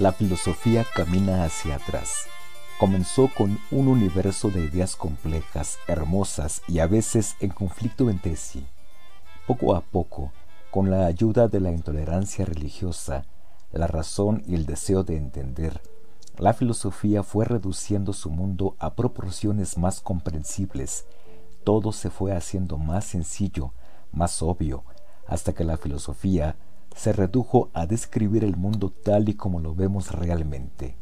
la filosofía camina hacia atrás. Comenzó con un universo de ideas complejas, hermosas y a veces en conflicto entre sí. Poco a poco, con la ayuda de la intolerancia religiosa, la razón y el deseo de entender, la filosofía fue reduciendo su mundo a proporciones más comprensibles. Todo se fue haciendo más sencillo, más obvio, hasta que la filosofía se redujo a describir el mundo tal y como lo vemos realmente.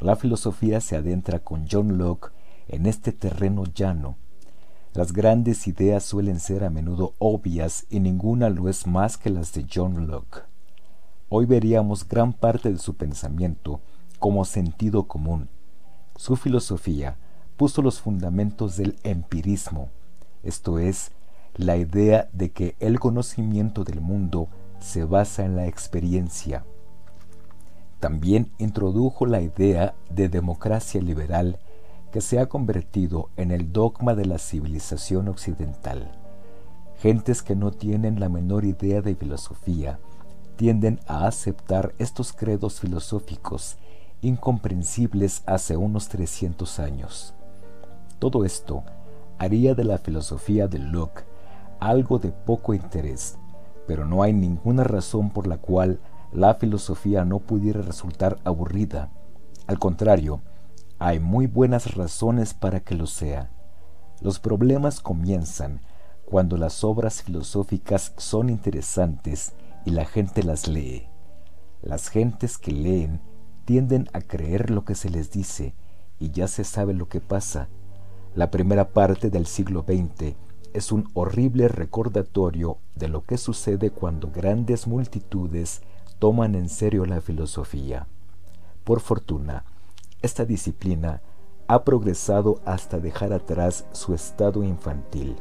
La filosofía se adentra con John Locke en este terreno llano. Las grandes ideas suelen ser a menudo obvias y ninguna lo es más que las de John Locke. Hoy veríamos gran parte de su pensamiento como sentido común. Su filosofía puso los fundamentos del empirismo, esto es, la idea de que el conocimiento del mundo se basa en la experiencia. También introdujo la idea de democracia liberal que se ha convertido en el dogma de la civilización occidental. Gentes que no tienen la menor idea de filosofía tienden a aceptar estos credos filosóficos incomprensibles hace unos 300 años. Todo esto haría de la filosofía de Locke algo de poco interés pero no hay ninguna razón por la cual la filosofía no pudiera resultar aburrida. Al contrario, hay muy buenas razones para que lo sea. Los problemas comienzan cuando las obras filosóficas son interesantes y la gente las lee. Las gentes que leen tienden a creer lo que se les dice y ya se sabe lo que pasa. La primera parte del siglo XX es un horrible recordatorio de lo que sucede cuando grandes multitudes toman en serio la filosofía. Por fortuna, esta disciplina ha progresado hasta dejar atrás su estado infantil,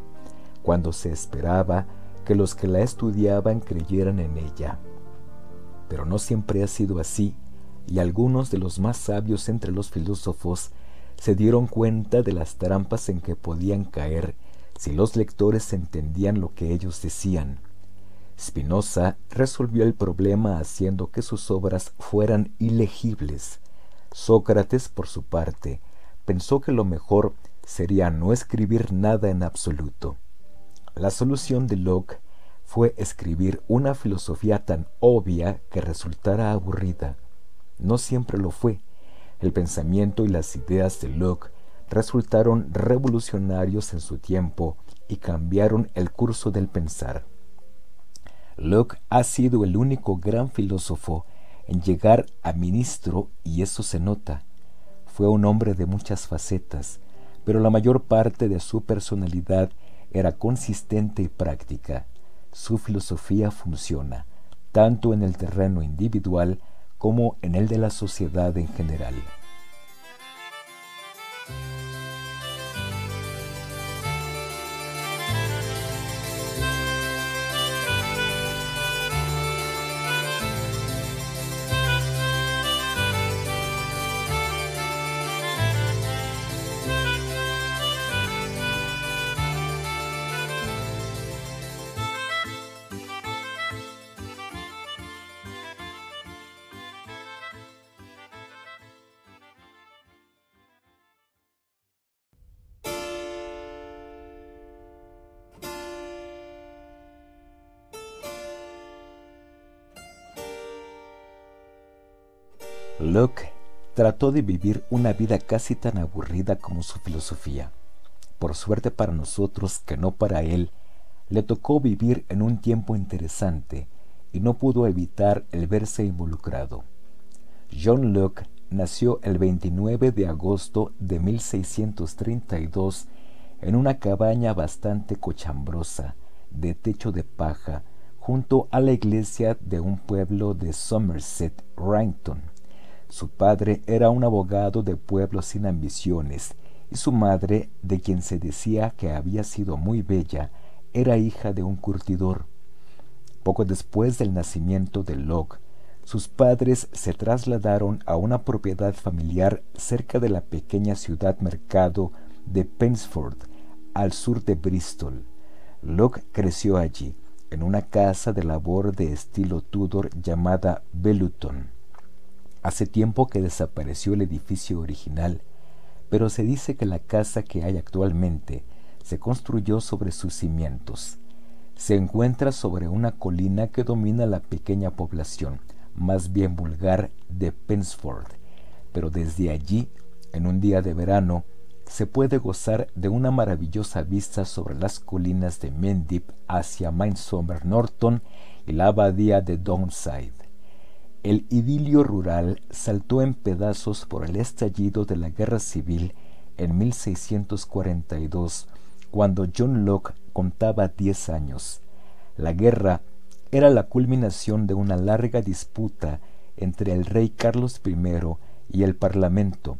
cuando se esperaba que los que la estudiaban creyeran en ella. Pero no siempre ha sido así, y algunos de los más sabios entre los filósofos se dieron cuenta de las trampas en que podían caer si los lectores entendían lo que ellos decían. Spinoza resolvió el problema haciendo que sus obras fueran ilegibles. Sócrates, por su parte, pensó que lo mejor sería no escribir nada en absoluto. La solución de Locke fue escribir una filosofía tan obvia que resultara aburrida. No siempre lo fue. El pensamiento y las ideas de Locke resultaron revolucionarios en su tiempo y cambiaron el curso del pensar. Locke ha sido el único gran filósofo en llegar a ministro y eso se nota. Fue un hombre de muchas facetas, pero la mayor parte de su personalidad era consistente y práctica. Su filosofía funciona, tanto en el terreno individual como en el de la sociedad en general. Bye. Locke trató de vivir una vida casi tan aburrida como su filosofía. Por suerte para nosotros que no para él, le tocó vivir en un tiempo interesante y no pudo evitar el verse involucrado. John Locke nació el 29 de agosto de 1632 en una cabaña bastante cochambrosa, de techo de paja, junto a la iglesia de un pueblo de Somerset, Ranton. Su padre era un abogado de pueblo sin ambiciones, y su madre, de quien se decía que había sido muy bella, era hija de un curtidor. Poco después del nacimiento de Locke, sus padres se trasladaron a una propiedad familiar cerca de la pequeña ciudad mercado de Pensford, al sur de Bristol. Locke creció allí, en una casa de labor de estilo Tudor llamada Belluton. Hace tiempo que desapareció el edificio original, pero se dice que la casa que hay actualmente se construyó sobre sus cimientos. Se encuentra sobre una colina que domina la pequeña población, más bien vulgar, de Pensford, pero desde allí, en un día de verano, se puede gozar de una maravillosa vista sobre las colinas de Mendip hacia Midsummer Norton y la abadía de Downside. El idilio rural saltó en pedazos por el estallido de la guerra civil en 1642, cuando John Locke contaba diez años. La guerra era la culminación de una larga disputa entre el rey Carlos I y el Parlamento.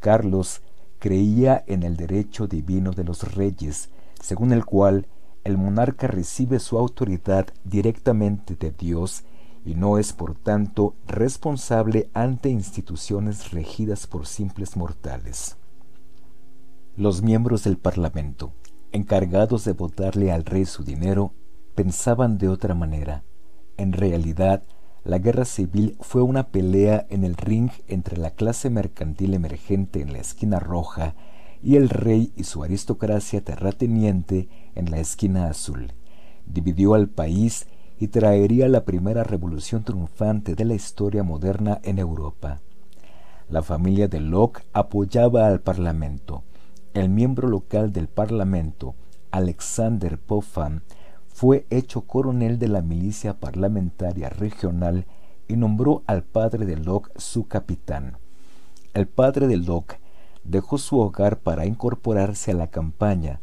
Carlos creía en el derecho divino de los reyes, según el cual el monarca recibe su autoridad directamente de Dios y no es por tanto responsable ante instituciones regidas por simples mortales. Los miembros del Parlamento, encargados de votarle al rey su dinero, pensaban de otra manera. En realidad, la guerra civil fue una pelea en el ring entre la clase mercantil emergente en la esquina roja y el rey y su aristocracia terrateniente en la esquina azul. Dividió al país y traería la primera revolución triunfante de la historia moderna en Europa. La familia de Locke apoyaba al Parlamento. El miembro local del Parlamento, Alexander Popham, fue hecho coronel de la milicia parlamentaria regional y nombró al padre de Locke su capitán. El padre de Locke dejó su hogar para incorporarse a la campaña,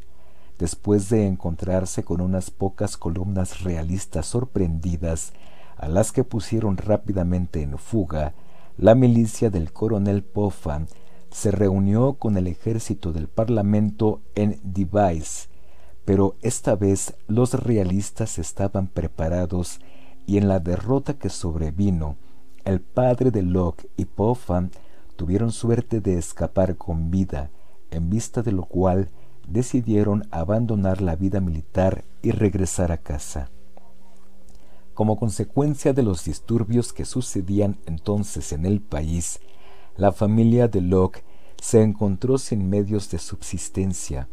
después de encontrarse con unas pocas columnas realistas sorprendidas, a las que pusieron rápidamente en fuga, la milicia del coronel Popham se reunió con el ejército del Parlamento en Device, pero esta vez los realistas estaban preparados y en la derrota que sobrevino, el padre de Locke y Popham tuvieron suerte de escapar con vida, en vista de lo cual decidieron abandonar la vida militar y regresar a casa. Como consecuencia de los disturbios que sucedían entonces en el país, la familia de Locke se encontró sin medios de subsistencia.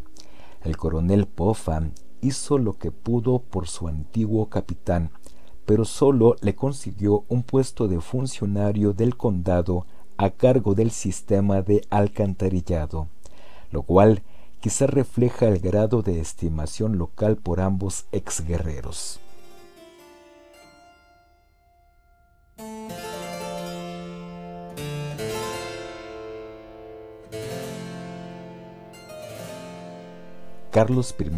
El coronel Popham hizo lo que pudo por su antiguo capitán, pero solo le consiguió un puesto de funcionario del condado a cargo del sistema de alcantarillado, lo cual quizá refleja el grado de estimación local por ambos exguerreros. Carlos I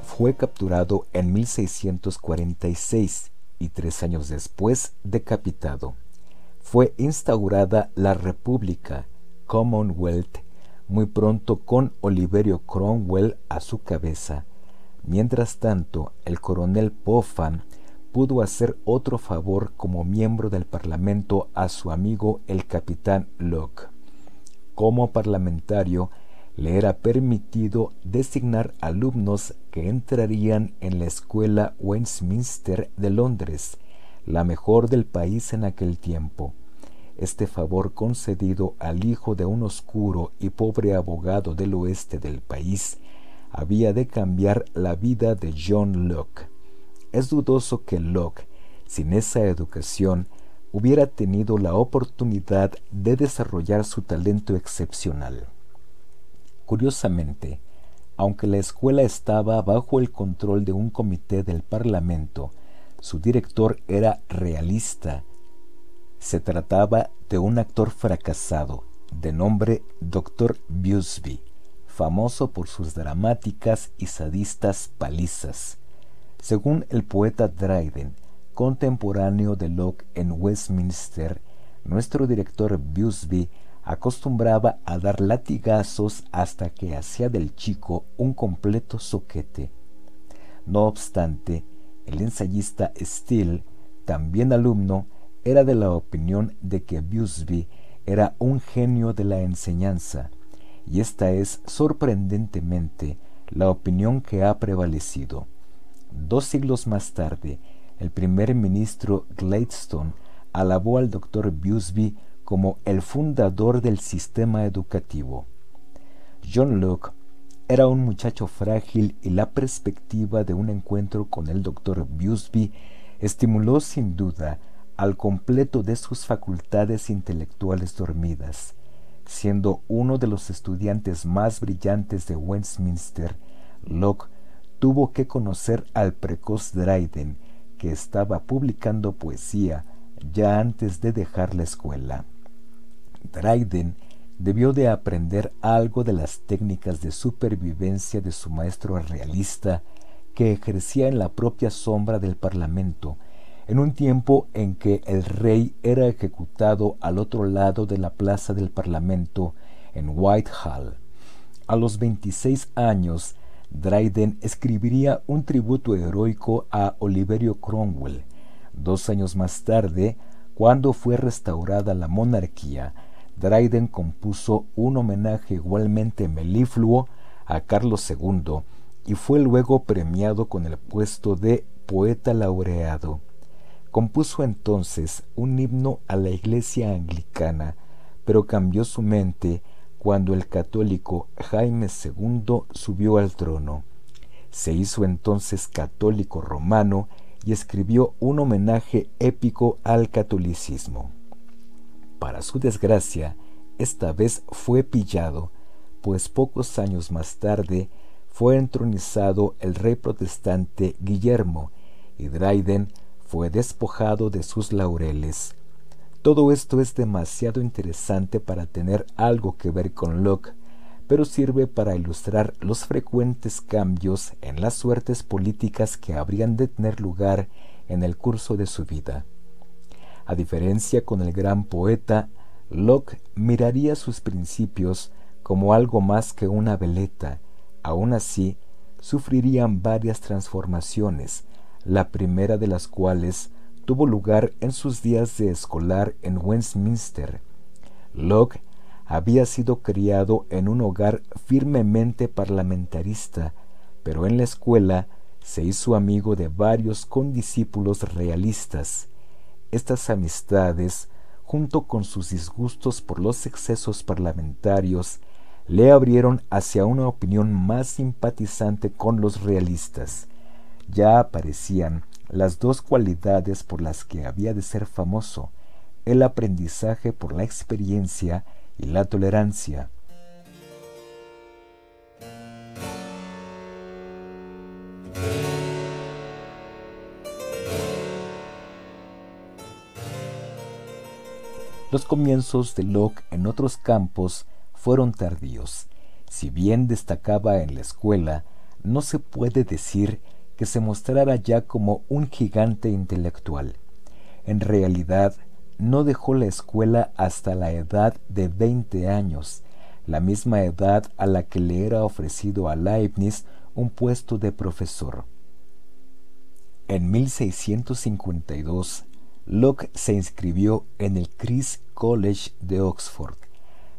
fue capturado en 1646 y tres años después decapitado. Fue instaurada la República Commonwealth muy pronto con Oliverio Cromwell a su cabeza. Mientras tanto, el coronel Popham pudo hacer otro favor como miembro del Parlamento a su amigo el capitán Locke. Como parlamentario, le era permitido designar alumnos que entrarían en la escuela Westminster de Londres, la mejor del país en aquel tiempo. Este favor concedido al hijo de un oscuro y pobre abogado del oeste del país había de cambiar la vida de John Locke. Es dudoso que Locke, sin esa educación, hubiera tenido la oportunidad de desarrollar su talento excepcional. Curiosamente, aunque la escuela estaba bajo el control de un comité del Parlamento, su director era realista se trataba de un actor fracasado, de nombre Dr. Busby, famoso por sus dramáticas y sadistas palizas. Según el poeta Dryden, contemporáneo de Locke en Westminster, nuestro director Busby acostumbraba a dar latigazos hasta que hacía del chico un completo soquete. No obstante, el ensayista Steele, también alumno, era de la opinión de que Busby era un genio de la enseñanza, y esta es sorprendentemente la opinión que ha prevalecido. Dos siglos más tarde, el primer ministro Gladstone alabó al doctor Busby como el fundador del sistema educativo. John Locke era un muchacho frágil y la perspectiva de un encuentro con el doctor Busby estimuló sin duda al completo de sus facultades intelectuales dormidas. Siendo uno de los estudiantes más brillantes de Westminster, Locke tuvo que conocer al precoz Dryden, que estaba publicando poesía ya antes de dejar la escuela. Dryden debió de aprender algo de las técnicas de supervivencia de su maestro realista que ejercía en la propia sombra del Parlamento, en un tiempo en que el rey era ejecutado al otro lado de la plaza del Parlamento en Whitehall. A los 26 años, Dryden escribiría un tributo heroico a Oliverio Cromwell. Dos años más tarde, cuando fue restaurada la monarquía, Dryden compuso un homenaje igualmente melifluo a Carlos II y fue luego premiado con el puesto de poeta laureado. Compuso entonces un himno a la iglesia anglicana, pero cambió su mente cuando el católico Jaime II subió al trono. Se hizo entonces católico romano y escribió un homenaje épico al catolicismo. Para su desgracia, esta vez fue pillado, pues pocos años más tarde fue entronizado el rey protestante Guillermo, y Dryden fue despojado de sus laureles. Todo esto es demasiado interesante para tener algo que ver con Locke, pero sirve para ilustrar los frecuentes cambios en las suertes políticas que habrían de tener lugar en el curso de su vida. A diferencia con el gran poeta, Locke miraría sus principios como algo más que una veleta. Aun así, sufrirían varias transformaciones, la primera de las cuales tuvo lugar en sus días de escolar en Westminster. Locke había sido criado en un hogar firmemente parlamentarista, pero en la escuela se hizo amigo de varios condiscípulos realistas. Estas amistades, junto con sus disgustos por los excesos parlamentarios, le abrieron hacia una opinión más simpatizante con los realistas. Ya aparecían las dos cualidades por las que había de ser famoso, el aprendizaje por la experiencia y la tolerancia. Los comienzos de Locke en otros campos fueron tardíos. Si bien destacaba en la escuela, no se puede decir que se mostrara ya como un gigante intelectual. En realidad, no dejó la escuela hasta la edad de veinte años, la misma edad a la que le era ofrecido a Leibniz un puesto de profesor. En 1652, Locke se inscribió en el Christ College de Oxford.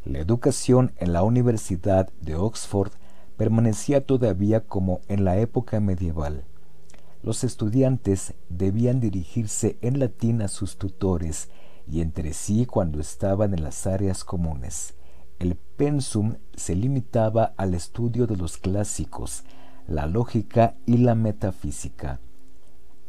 La educación en la Universidad de Oxford permanecía todavía como en la época medieval. Los estudiantes debían dirigirse en latín a sus tutores y entre sí cuando estaban en las áreas comunes. El pensum se limitaba al estudio de los clásicos, la lógica y la metafísica.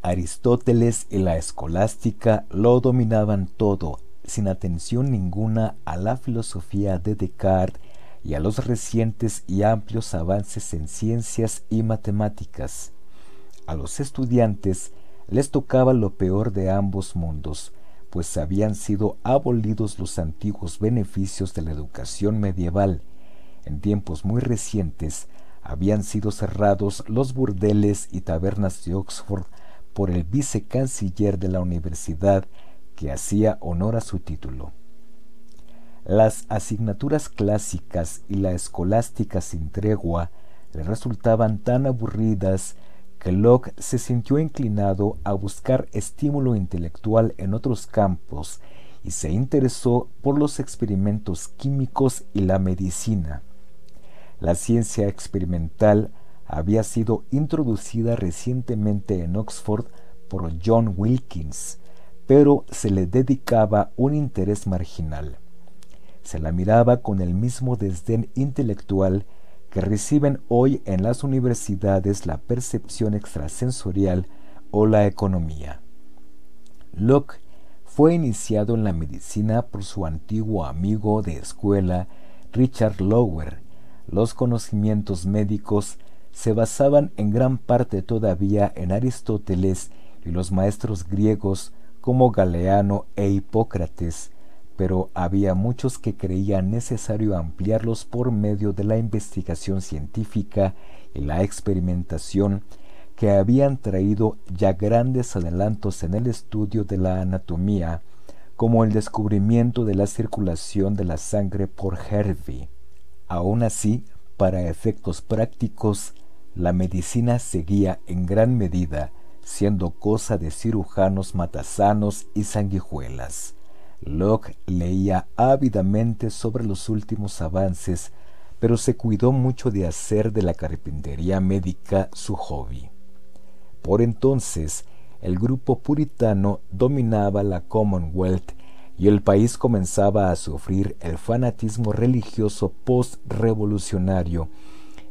Aristóteles y la escolástica lo dominaban todo, sin atención ninguna a la filosofía de Descartes y a los recientes y amplios avances en ciencias y matemáticas. A los estudiantes les tocaba lo peor de ambos mundos, pues habían sido abolidos los antiguos beneficios de la educación medieval. En tiempos muy recientes habían sido cerrados los burdeles y tabernas de Oxford por el vicecanciller de la universidad que hacía honor a su título. Las asignaturas clásicas y la escolástica sin tregua le resultaban tan aburridas Locke se sintió inclinado a buscar estímulo intelectual en otros campos y se interesó por los experimentos químicos y la medicina. La ciencia experimental había sido introducida recientemente en Oxford por John Wilkins, pero se le dedicaba un interés marginal. Se la miraba con el mismo desdén intelectual que reciben hoy en las universidades la percepción extrasensorial o la economía. Locke fue iniciado en la medicina por su antiguo amigo de escuela, Richard Lower. Los conocimientos médicos se basaban en gran parte todavía en Aristóteles y los maestros griegos como Galeano e Hipócrates, pero había muchos que creían necesario ampliarlos por medio de la investigación científica y la experimentación que habían traído ya grandes adelantos en el estudio de la anatomía, como el descubrimiento de la circulación de la sangre por Hervey. Aun así, para efectos prácticos, la medicina seguía en gran medida siendo cosa de cirujanos matasanos y sanguijuelas. Locke leía ávidamente sobre los últimos avances, pero se cuidó mucho de hacer de la carpintería médica su hobby. Por entonces, el grupo puritano dominaba la Commonwealth y el país comenzaba a sufrir el fanatismo religioso post-revolucionario,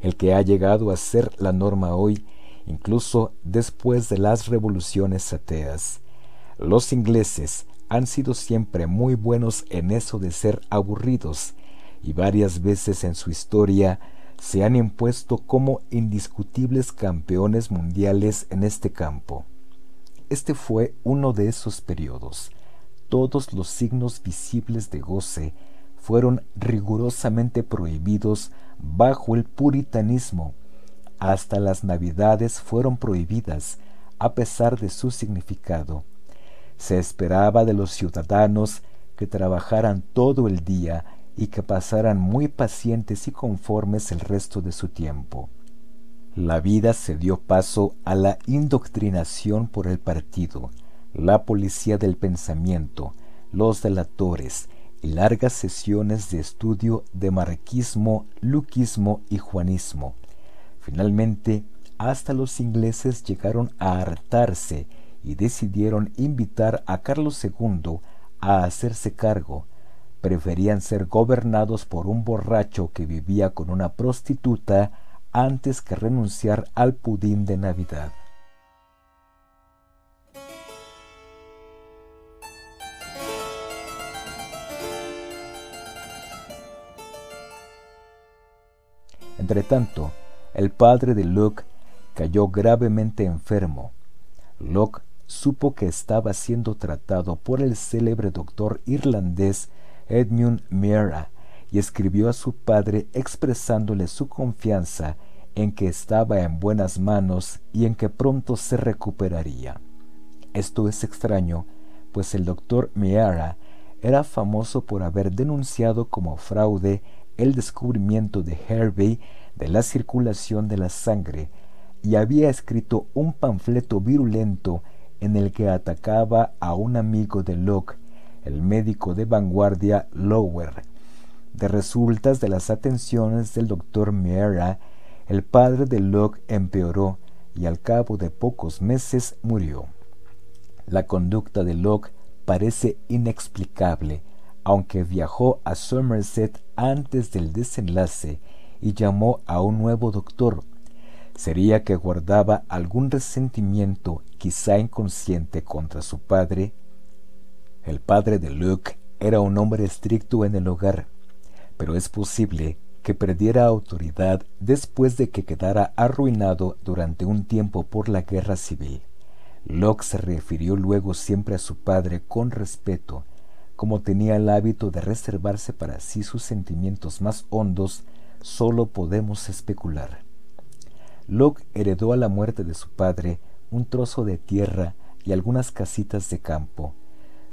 el que ha llegado a ser la norma hoy, incluso después de las revoluciones ateas. Los ingleses han sido siempre muy buenos en eso de ser aburridos, y varias veces en su historia se han impuesto como indiscutibles campeones mundiales en este campo. Este fue uno de esos periodos. Todos los signos visibles de goce fueron rigurosamente prohibidos bajo el puritanismo. Hasta las navidades fueron prohibidas a pesar de su significado. Se esperaba de los ciudadanos que trabajaran todo el día y que pasaran muy pacientes y conformes el resto de su tiempo. La vida se dio paso a la indoctrinación por el partido, la policía del pensamiento, los delatores y largas sesiones de estudio de marquismo, luquismo y juanismo. Finalmente, hasta los ingleses llegaron a hartarse y decidieron invitar a Carlos II a hacerse cargo. Preferían ser gobernados por un borracho que vivía con una prostituta antes que renunciar al pudín de Navidad. Entretanto, el padre de Luke cayó gravemente enfermo. Locke supo que estaba siendo tratado por el célebre doctor irlandés Edmund Meara y escribió a su padre expresándole su confianza en que estaba en buenas manos y en que pronto se recuperaría. Esto es extraño, pues el doctor Meara era famoso por haber denunciado como fraude el descubrimiento de Hervey de la circulación de la sangre y había escrito un panfleto virulento en el que atacaba a un amigo de Locke, el médico de vanguardia Lower. De resultas de las atenciones del doctor Meara, el padre de Locke empeoró y al cabo de pocos meses murió. La conducta de Locke parece inexplicable, aunque viajó a Somerset antes del desenlace y llamó a un nuevo doctor. ¿Sería que guardaba algún resentimiento, quizá inconsciente, contra su padre? El padre de Luke era un hombre estricto en el hogar, pero es posible que perdiera autoridad después de que quedara arruinado durante un tiempo por la guerra civil. Locke se refirió luego siempre a su padre con respeto, como tenía el hábito de reservarse para sí sus sentimientos más hondos solo podemos especular. Locke heredó a la muerte de su padre un trozo de tierra y algunas casitas de campo.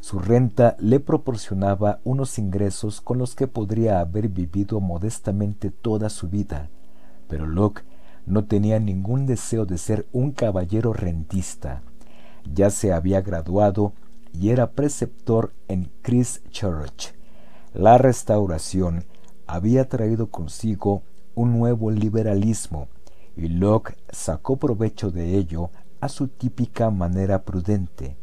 Su renta le proporcionaba unos ingresos con los que podría haber vivido modestamente toda su vida, pero Locke no tenía ningún deseo de ser un caballero rentista. Ya se había graduado y era preceptor en Christchurch. La restauración había traído consigo un nuevo liberalismo y Locke sacó provecho de ello a su típica manera prudente.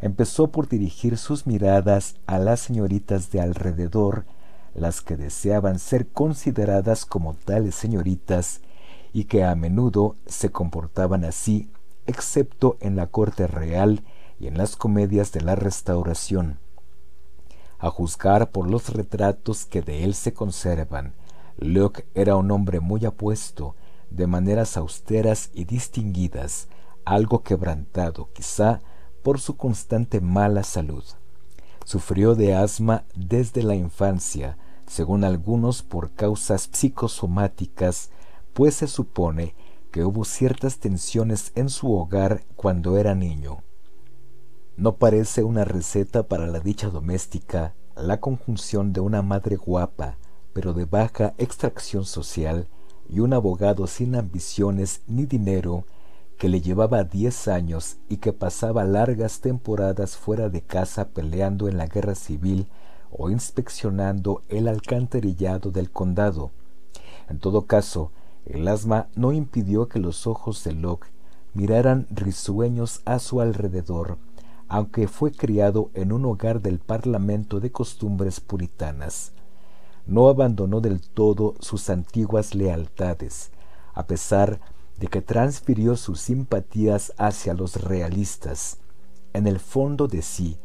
empezó por dirigir sus miradas a las señoritas de alrededor, las que deseaban ser consideradas como tales señoritas y que a menudo se comportaban así, excepto en la corte real y en las comedias de la restauración. A juzgar por los retratos que de él se conservan, Locke era un hombre muy apuesto, de maneras austeras y distinguidas, algo quebrantado quizá por su constante mala salud. Sufrió de asma desde la infancia, según algunos por causas psicosomáticas, pues se supone que hubo ciertas tensiones en su hogar cuando era niño. No parece una receta para la dicha doméstica la conjunción de una madre guapa, pero de baja extracción social, y un abogado sin ambiciones ni dinero, que le llevaba diez años y que pasaba largas temporadas fuera de casa peleando en la guerra civil o inspeccionando el alcantarillado del condado. En todo caso, el asma no impidió que los ojos de Locke miraran risueños a su alrededor, aunque fue criado en un hogar del Parlamento de costumbres puritanas. No abandonó del todo sus antiguas lealtades, a pesar de que transfirió sus simpatías hacia los realistas. En el fondo de sí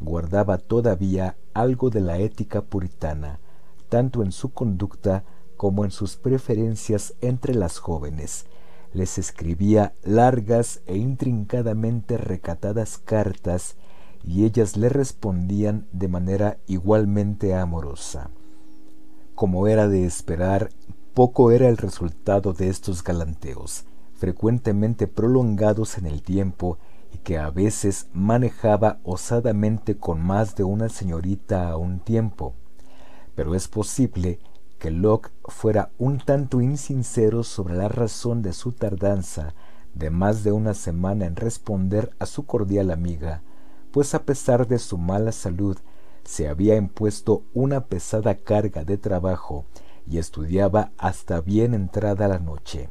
guardaba todavía algo de la ética puritana, tanto en su conducta como en sus preferencias entre las jóvenes, les escribía largas e intrincadamente recatadas cartas y ellas le respondían de manera igualmente amorosa. Como era de esperar, poco era el resultado de estos galanteos, frecuentemente prolongados en el tiempo y que a veces manejaba osadamente con más de una señorita a un tiempo. Pero es posible que Locke fuera un tanto insincero sobre la razón de su tardanza de más de una semana en responder a su cordial amiga, pues a pesar de su mala salud se había impuesto una pesada carga de trabajo y estudiaba hasta bien entrada la noche.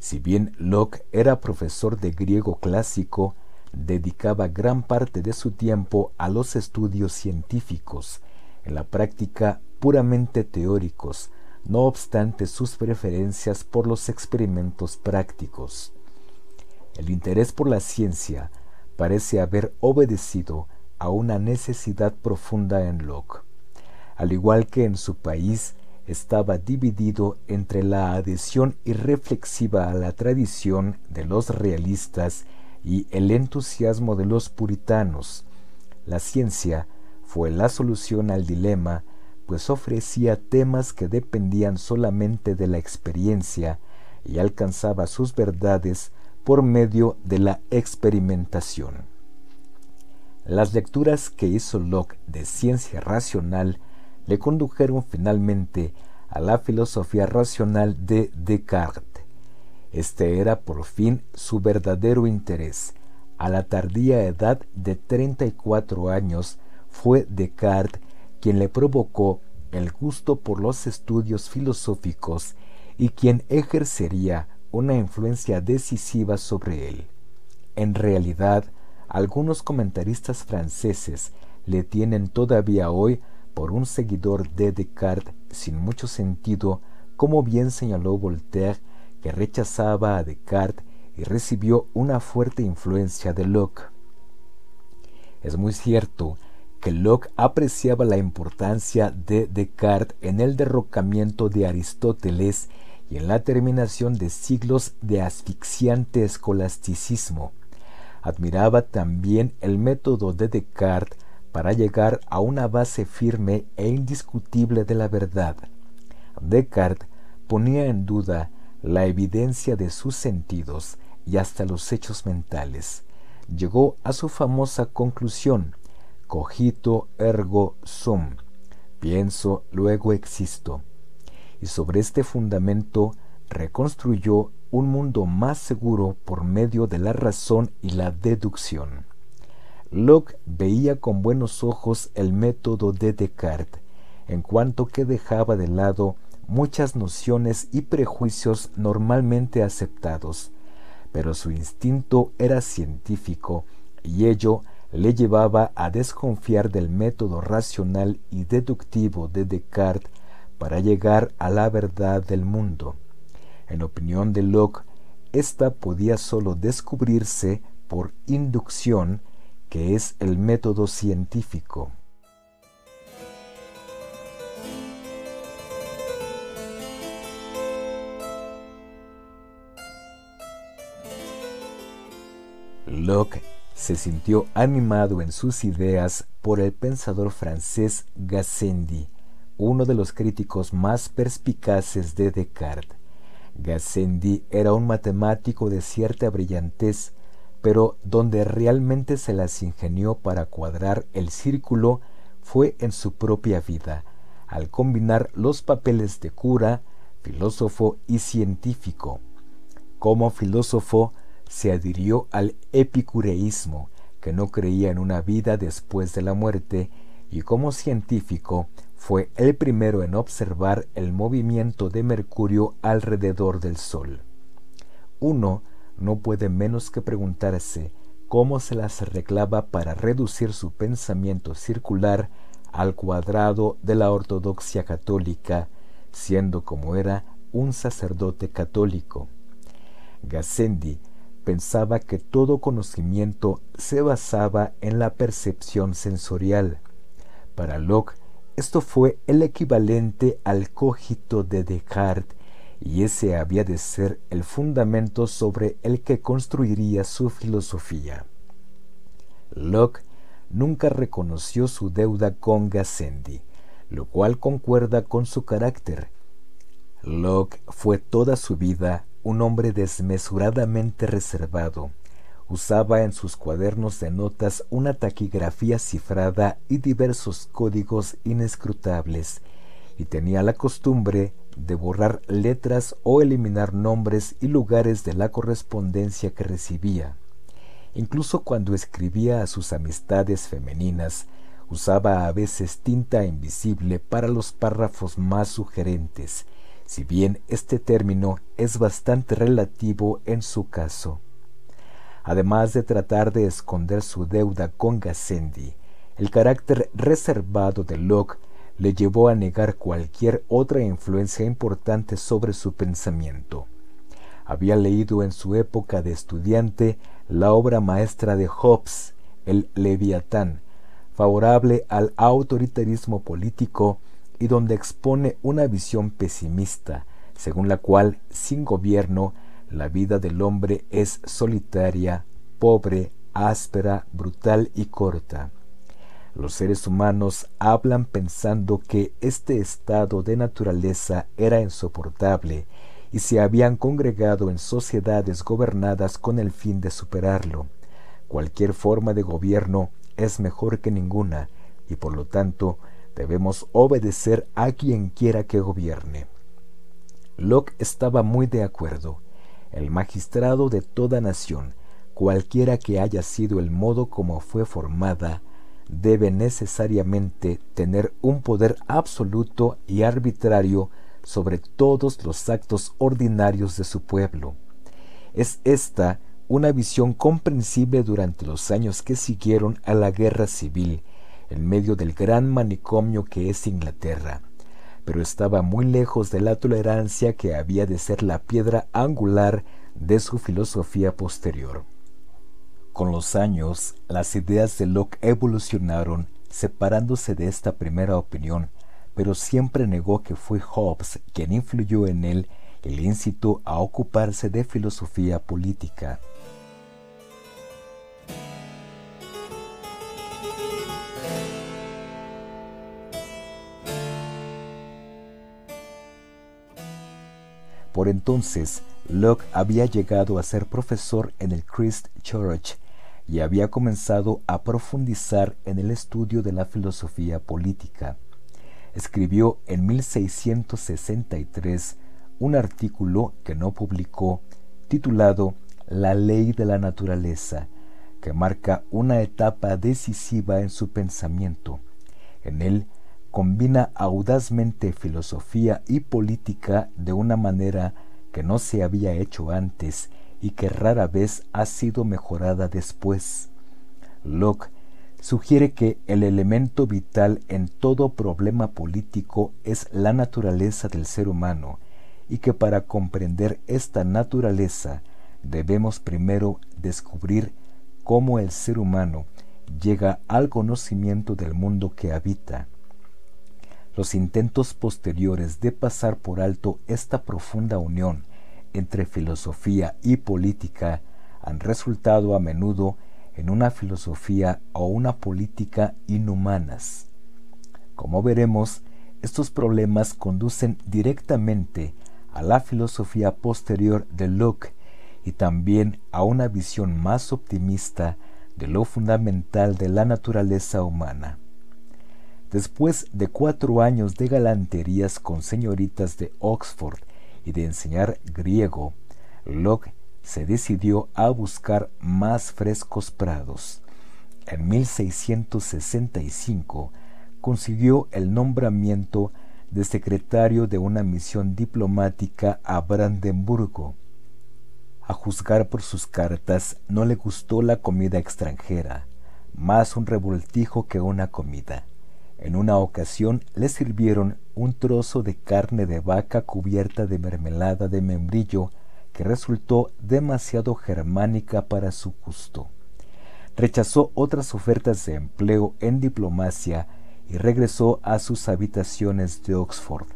Si bien Locke era profesor de griego clásico, dedicaba gran parte de su tiempo a los estudios científicos, en la práctica puramente teóricos, no obstante sus preferencias por los experimentos prácticos. El interés por la ciencia parece haber obedecido a una necesidad profunda en Locke. Al igual que en su país, estaba dividido entre la adhesión irreflexiva a la tradición de los realistas y el entusiasmo de los puritanos. La ciencia fue la solución al dilema pues ofrecía temas que dependían solamente de la experiencia y alcanzaba sus verdades por medio de la experimentación. Las lecturas que hizo Locke de ciencia racional le condujeron finalmente a la filosofía racional de Descartes. Este era por fin su verdadero interés. A la tardía edad de 34 años fue Descartes quien le provocó el gusto por los estudios filosóficos y quien ejercería una influencia decisiva sobre él. En realidad, algunos comentaristas franceses le tienen todavía hoy por un seguidor de Descartes sin mucho sentido, como bien señaló Voltaire, que rechazaba a Descartes y recibió una fuerte influencia de Locke. Es muy cierto que Locke apreciaba la importancia de Descartes en el derrocamiento de Aristóteles y en la terminación de siglos de asfixiante escolasticismo. Admiraba también el método de Descartes para llegar a una base firme e indiscutible de la verdad. Descartes ponía en duda la evidencia de sus sentidos y hasta los hechos mentales. Llegó a su famosa conclusión cogito ergo sum, pienso, luego existo. Y sobre este fundamento reconstruyó un mundo más seguro por medio de la razón y la deducción. Locke veía con buenos ojos el método de Descartes, en cuanto que dejaba de lado muchas nociones y prejuicios normalmente aceptados, pero su instinto era científico y ello le llevaba a desconfiar del método racional y deductivo de Descartes para llegar a la verdad del mundo. En opinión de Locke, ésta podía sólo descubrirse por inducción, que es el método científico. Locke se sintió animado en sus ideas por el pensador francés Gassendi, uno de los críticos más perspicaces de Descartes. Gassendi era un matemático de cierta brillantez, pero donde realmente se las ingenió para cuadrar el círculo fue en su propia vida, al combinar los papeles de cura, filósofo y científico. Como filósofo, se adhirió al epicureísmo, que no creía en una vida después de la muerte, y como científico fue el primero en observar el movimiento de Mercurio alrededor del Sol. Uno no puede menos que preguntarse cómo se las arreglaba para reducir su pensamiento circular al cuadrado de la ortodoxia católica, siendo como era un sacerdote católico. Gassendi pensaba que todo conocimiento se basaba en la percepción sensorial. Para Locke, esto fue el equivalente al cogito de Descartes y ese había de ser el fundamento sobre el que construiría su filosofía. Locke nunca reconoció su deuda con Gassendi, lo cual concuerda con su carácter. Locke fue toda su vida un hombre desmesuradamente reservado. Usaba en sus cuadernos de notas una taquigrafía cifrada y diversos códigos inescrutables, y tenía la costumbre de borrar letras o eliminar nombres y lugares de la correspondencia que recibía. Incluso cuando escribía a sus amistades femeninas, usaba a veces tinta invisible para los párrafos más sugerentes si bien este término es bastante relativo en su caso. Además de tratar de esconder su deuda con Gassendi, el carácter reservado de Locke le llevó a negar cualquier otra influencia importante sobre su pensamiento. Había leído en su época de estudiante la obra maestra de Hobbes, el Leviatán, favorable al autoritarismo político y donde expone una visión pesimista, según la cual sin gobierno la vida del hombre es solitaria, pobre, áspera, brutal y corta. Los seres humanos hablan pensando que este estado de naturaleza era insoportable y se habían congregado en sociedades gobernadas con el fin de superarlo. Cualquier forma de gobierno es mejor que ninguna y por lo tanto Debemos obedecer a quien quiera que gobierne. Locke estaba muy de acuerdo. El magistrado de toda nación, cualquiera que haya sido el modo como fue formada, debe necesariamente tener un poder absoluto y arbitrario sobre todos los actos ordinarios de su pueblo. Es esta una visión comprensible durante los años que siguieron a la guerra civil en medio del gran manicomio que es Inglaterra, pero estaba muy lejos de la tolerancia que había de ser la piedra angular de su filosofía posterior. Con los años, las ideas de Locke evolucionaron separándose de esta primera opinión, pero siempre negó que fue Hobbes quien influyó en él y le incitó a ocuparse de filosofía política. Por entonces, Locke había llegado a ser profesor en el Christ Church y había comenzado a profundizar en el estudio de la filosofía política. Escribió en 1663 un artículo que no publicó titulado La ley de la naturaleza, que marca una etapa decisiva en su pensamiento. En él combina audazmente filosofía y política de una manera que no se había hecho antes y que rara vez ha sido mejorada después. Locke sugiere que el elemento vital en todo problema político es la naturaleza del ser humano y que para comprender esta naturaleza debemos primero descubrir cómo el ser humano llega al conocimiento del mundo que habita. Los intentos posteriores de pasar por alto esta profunda unión entre filosofía y política han resultado a menudo en una filosofía o una política inhumanas. Como veremos, estos problemas conducen directamente a la filosofía posterior de Locke y también a una visión más optimista de lo fundamental de la naturaleza humana. Después de cuatro años de galanterías con señoritas de Oxford y de enseñar griego, Locke se decidió a buscar más frescos prados. En 1665 consiguió el nombramiento de secretario de una misión diplomática a Brandenburgo. A juzgar por sus cartas, no le gustó la comida extranjera, más un revoltijo que una comida. En una ocasión le sirvieron un trozo de carne de vaca cubierta de mermelada de membrillo que resultó demasiado germánica para su gusto. Rechazó otras ofertas de empleo en diplomacia y regresó a sus habitaciones de Oxford.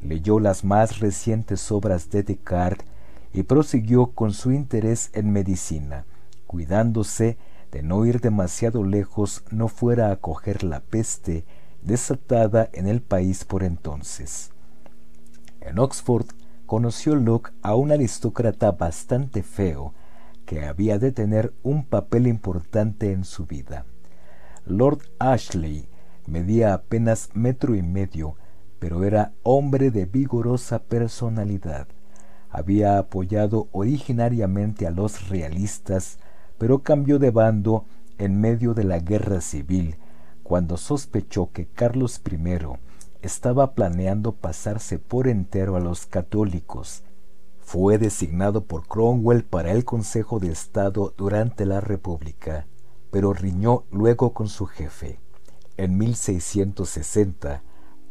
Leyó las más recientes obras de Descartes y prosiguió con su interés en medicina, cuidándose de no ir demasiado lejos no fuera a coger la peste desatada en el país por entonces. En Oxford conoció Locke a un aristócrata bastante feo que había de tener un papel importante en su vida. Lord Ashley medía apenas metro y medio, pero era hombre de vigorosa personalidad. Había apoyado originariamente a los realistas, pero cambió de bando en medio de la guerra civil, cuando sospechó que Carlos I estaba planeando pasarse por entero a los católicos. Fue designado por Cromwell para el Consejo de Estado durante la República, pero riñó luego con su jefe. En 1660,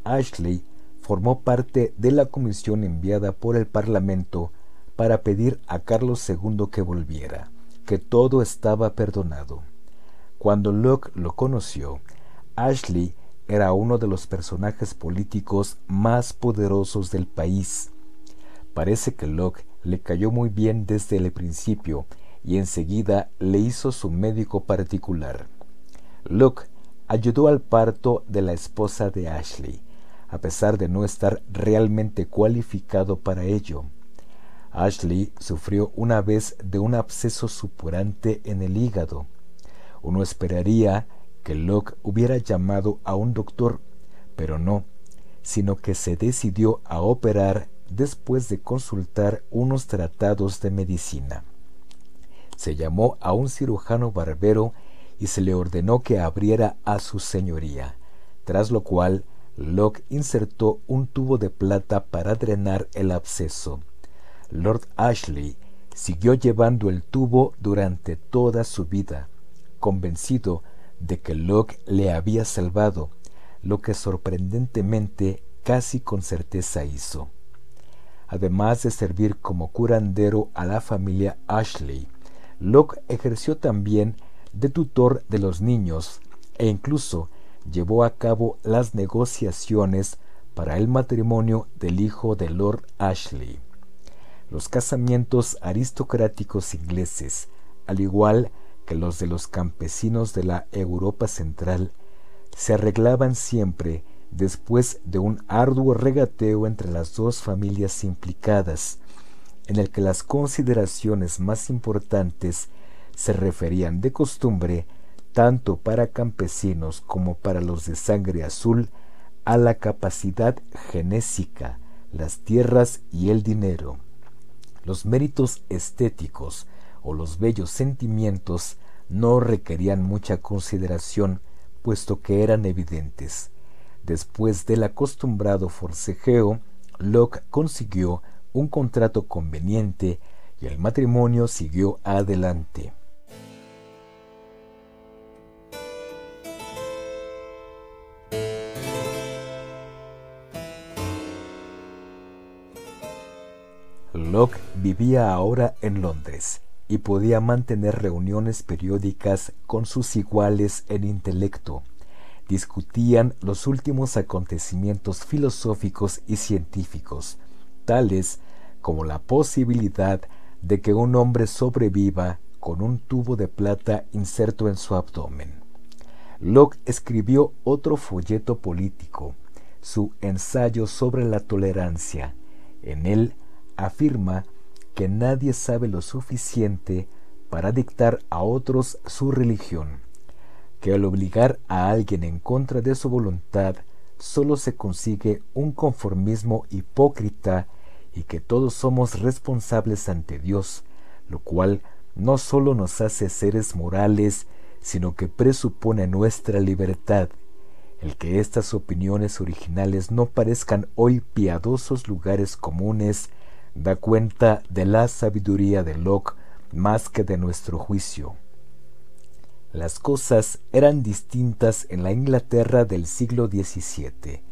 Ashley formó parte de la comisión enviada por el Parlamento para pedir a Carlos II que volviera, que todo estaba perdonado. Cuando Locke lo conoció, Ashley era uno de los personajes políticos más poderosos del país. Parece que Locke le cayó muy bien desde el principio y enseguida le hizo su médico particular. Locke ayudó al parto de la esposa de Ashley, a pesar de no estar realmente cualificado para ello. Ashley sufrió una vez de un absceso supurante en el hígado. Uno esperaría que Locke hubiera llamado a un doctor, pero no, sino que se decidió a operar después de consultar unos tratados de medicina. Se llamó a un cirujano barbero y se le ordenó que abriera a su señoría, tras lo cual Locke insertó un tubo de plata para drenar el absceso. Lord Ashley siguió llevando el tubo durante toda su vida, convencido de que Locke le había salvado, lo que sorprendentemente casi con certeza hizo. Además de servir como curandero a la familia Ashley, Locke ejerció también de tutor de los niños e incluso llevó a cabo las negociaciones para el matrimonio del hijo de Lord Ashley. Los casamientos aristocráticos ingleses, al igual que los de los campesinos de la Europa central se arreglaban siempre después de un arduo regateo entre las dos familias implicadas, en el que las consideraciones más importantes se referían de costumbre, tanto para campesinos como para los de sangre azul, a la capacidad genésica, las tierras y el dinero. Los méritos estéticos o los bellos sentimientos no requerían mucha consideración, puesto que eran evidentes. Después del acostumbrado forcejeo, Locke consiguió un contrato conveniente y el matrimonio siguió adelante. Locke vivía ahora en Londres y podía mantener reuniones periódicas con sus iguales en intelecto. Discutían los últimos acontecimientos filosóficos y científicos, tales como la posibilidad de que un hombre sobreviva con un tubo de plata inserto en su abdomen. Locke escribió otro folleto político, su ensayo sobre la tolerancia. En él afirma que nadie sabe lo suficiente para dictar a otros su religión, que al obligar a alguien en contra de su voluntad solo se consigue un conformismo hipócrita y que todos somos responsables ante Dios, lo cual no solo nos hace seres morales, sino que presupone nuestra libertad. El que estas opiniones originales no parezcan hoy piadosos lugares comunes da cuenta de la sabiduría de Locke más que de nuestro juicio. Las cosas eran distintas en la Inglaterra del siglo XVII.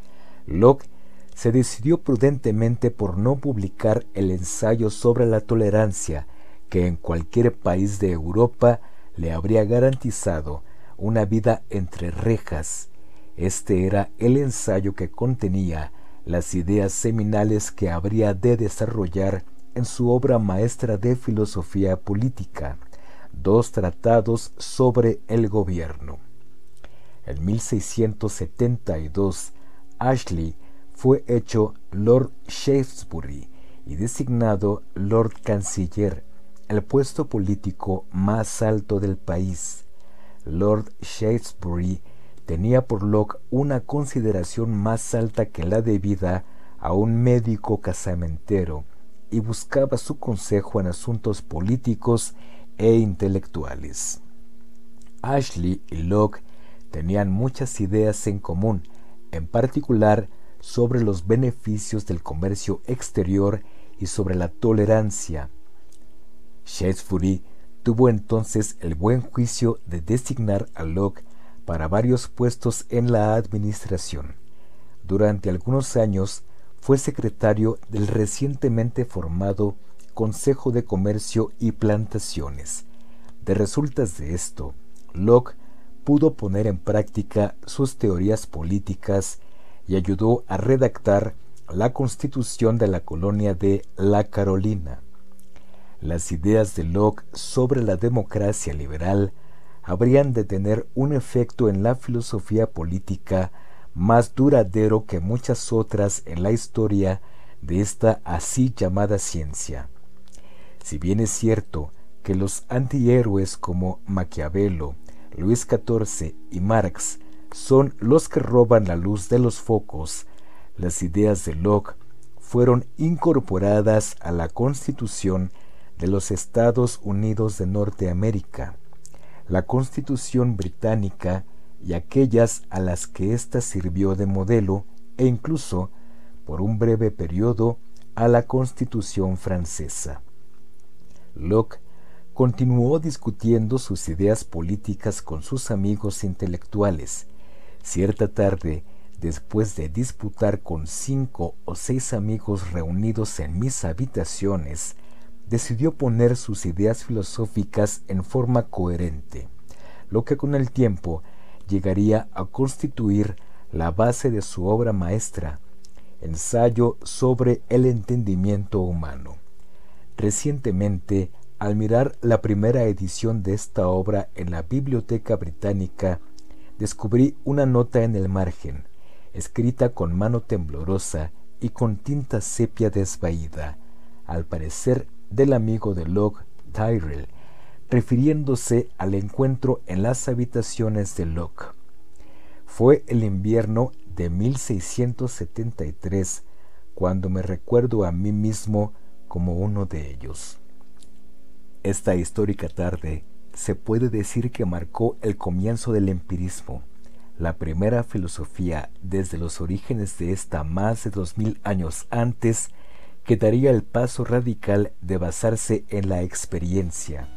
Locke se decidió prudentemente por no publicar el ensayo sobre la tolerancia que en cualquier país de Europa le habría garantizado una vida entre rejas. Este era el ensayo que contenía las ideas seminales que habría de desarrollar en su obra maestra de filosofía política, dos tratados sobre el gobierno. En 1672, Ashley fue hecho Lord Shaftesbury y designado Lord Canciller, el puesto político más alto del país. Lord Shaftesbury tenía por Locke una consideración más alta que la debida a un médico casamentero y buscaba su consejo en asuntos políticos e intelectuales. Ashley y Locke tenían muchas ideas en común, en particular sobre los beneficios del comercio exterior y sobre la tolerancia. Shaftesbury tuvo entonces el buen juicio de designar a Locke para varios puestos en la administración. Durante algunos años fue secretario del recientemente formado Consejo de Comercio y Plantaciones. De resultas de esto, Locke pudo poner en práctica sus teorías políticas y ayudó a redactar la constitución de la colonia de La Carolina. Las ideas de Locke sobre la democracia liberal habrían de tener un efecto en la filosofía política más duradero que muchas otras en la historia de esta así llamada ciencia. Si bien es cierto que los antihéroes como Maquiavelo, Luis XIV y Marx son los que roban la luz de los focos, las ideas de Locke fueron incorporadas a la Constitución de los Estados Unidos de Norteamérica la Constitución británica y aquellas a las que ésta sirvió de modelo e incluso, por un breve periodo, a la Constitución francesa. Locke continuó discutiendo sus ideas políticas con sus amigos intelectuales. Cierta tarde, después de disputar con cinco o seis amigos reunidos en mis habitaciones, decidió poner sus ideas filosóficas en forma coherente, lo que con el tiempo llegaría a constituir la base de su obra maestra, Ensayo sobre el entendimiento humano. Recientemente, al mirar la primera edición de esta obra en la Biblioteca Británica, descubrí una nota en el margen, escrita con mano temblorosa y con tinta sepia desvaída, al parecer del amigo de Locke, Tyrrell, refiriéndose al encuentro en las habitaciones de Locke. Fue el invierno de 1673 cuando me recuerdo a mí mismo como uno de ellos. Esta histórica tarde se puede decir que marcó el comienzo del empirismo, la primera filosofía desde los orígenes de esta más de dos mil años antes que daría el paso radical de basarse en la experiencia.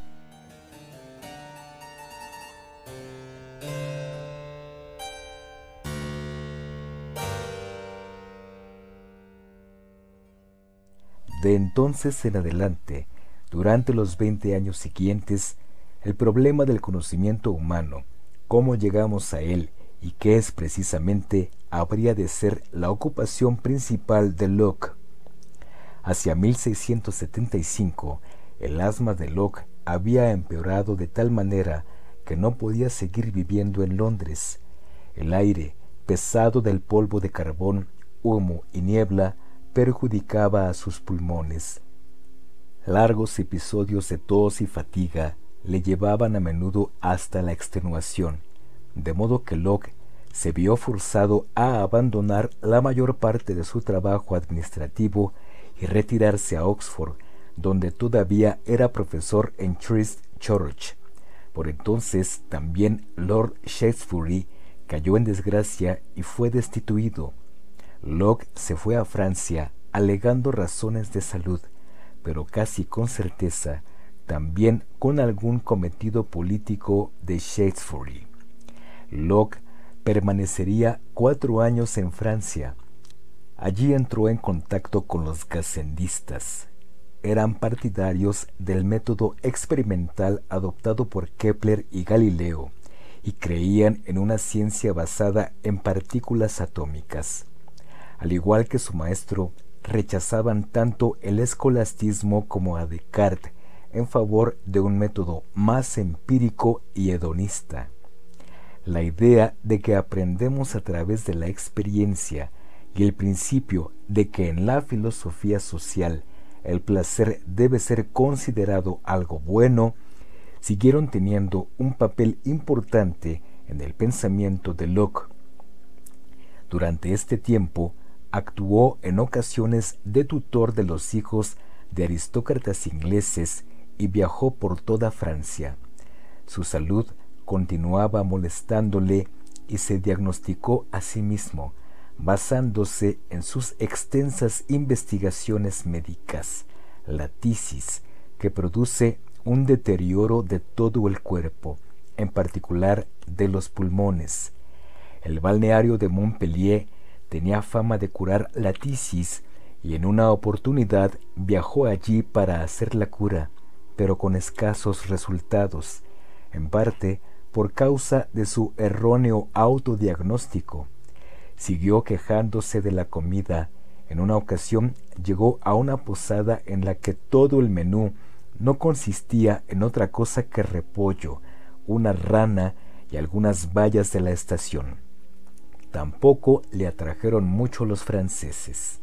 De entonces en adelante, durante los veinte años siguientes, el problema del conocimiento humano, cómo llegamos a él y qué es precisamente, habría de ser la ocupación principal de Locke. Hacia 1675, el asma de Locke había empeorado de tal manera que no podía seguir viviendo en Londres. El aire, pesado del polvo de carbón, humo y niebla, perjudicaba a sus pulmones. Largos episodios de tos y fatiga le llevaban a menudo hasta la extenuación, de modo que Locke se vio forzado a abandonar la mayor parte de su trabajo administrativo y retirarse a Oxford, donde todavía era profesor en Christ Church. Por entonces también Lord Shaftesbury cayó en desgracia y fue destituido. Locke se fue a Francia alegando razones de salud, pero casi con certeza también con algún cometido político de Shaftesbury. Locke permanecería cuatro años en Francia. Allí entró en contacto con los gascendistas. Eran partidarios del método experimental adoptado por Kepler y Galileo y creían en una ciencia basada en partículas atómicas. Al igual que su maestro, rechazaban tanto el escolastismo como a Descartes en favor de un método más empírico y hedonista. La idea de que aprendemos a través de la experiencia y el principio de que en la filosofía social el placer debe ser considerado algo bueno siguieron teniendo un papel importante en el pensamiento de Locke. Durante este tiempo actuó en ocasiones de tutor de los hijos de aristócratas ingleses y viajó por toda Francia. Su salud continuaba molestándole y se diagnosticó a sí mismo, basándose en sus extensas investigaciones médicas, la tisis, que produce un deterioro de todo el cuerpo, en particular de los pulmones. El balneario de Montpellier tenía fama de curar la tisis y en una oportunidad viajó allí para hacer la cura, pero con escasos resultados, en parte por causa de su erróneo autodiagnóstico. Siguió quejándose de la comida. En una ocasión llegó a una posada en la que todo el menú no consistía en otra cosa que repollo, una rana y algunas vallas de la estación. Tampoco le atrajeron mucho los franceses.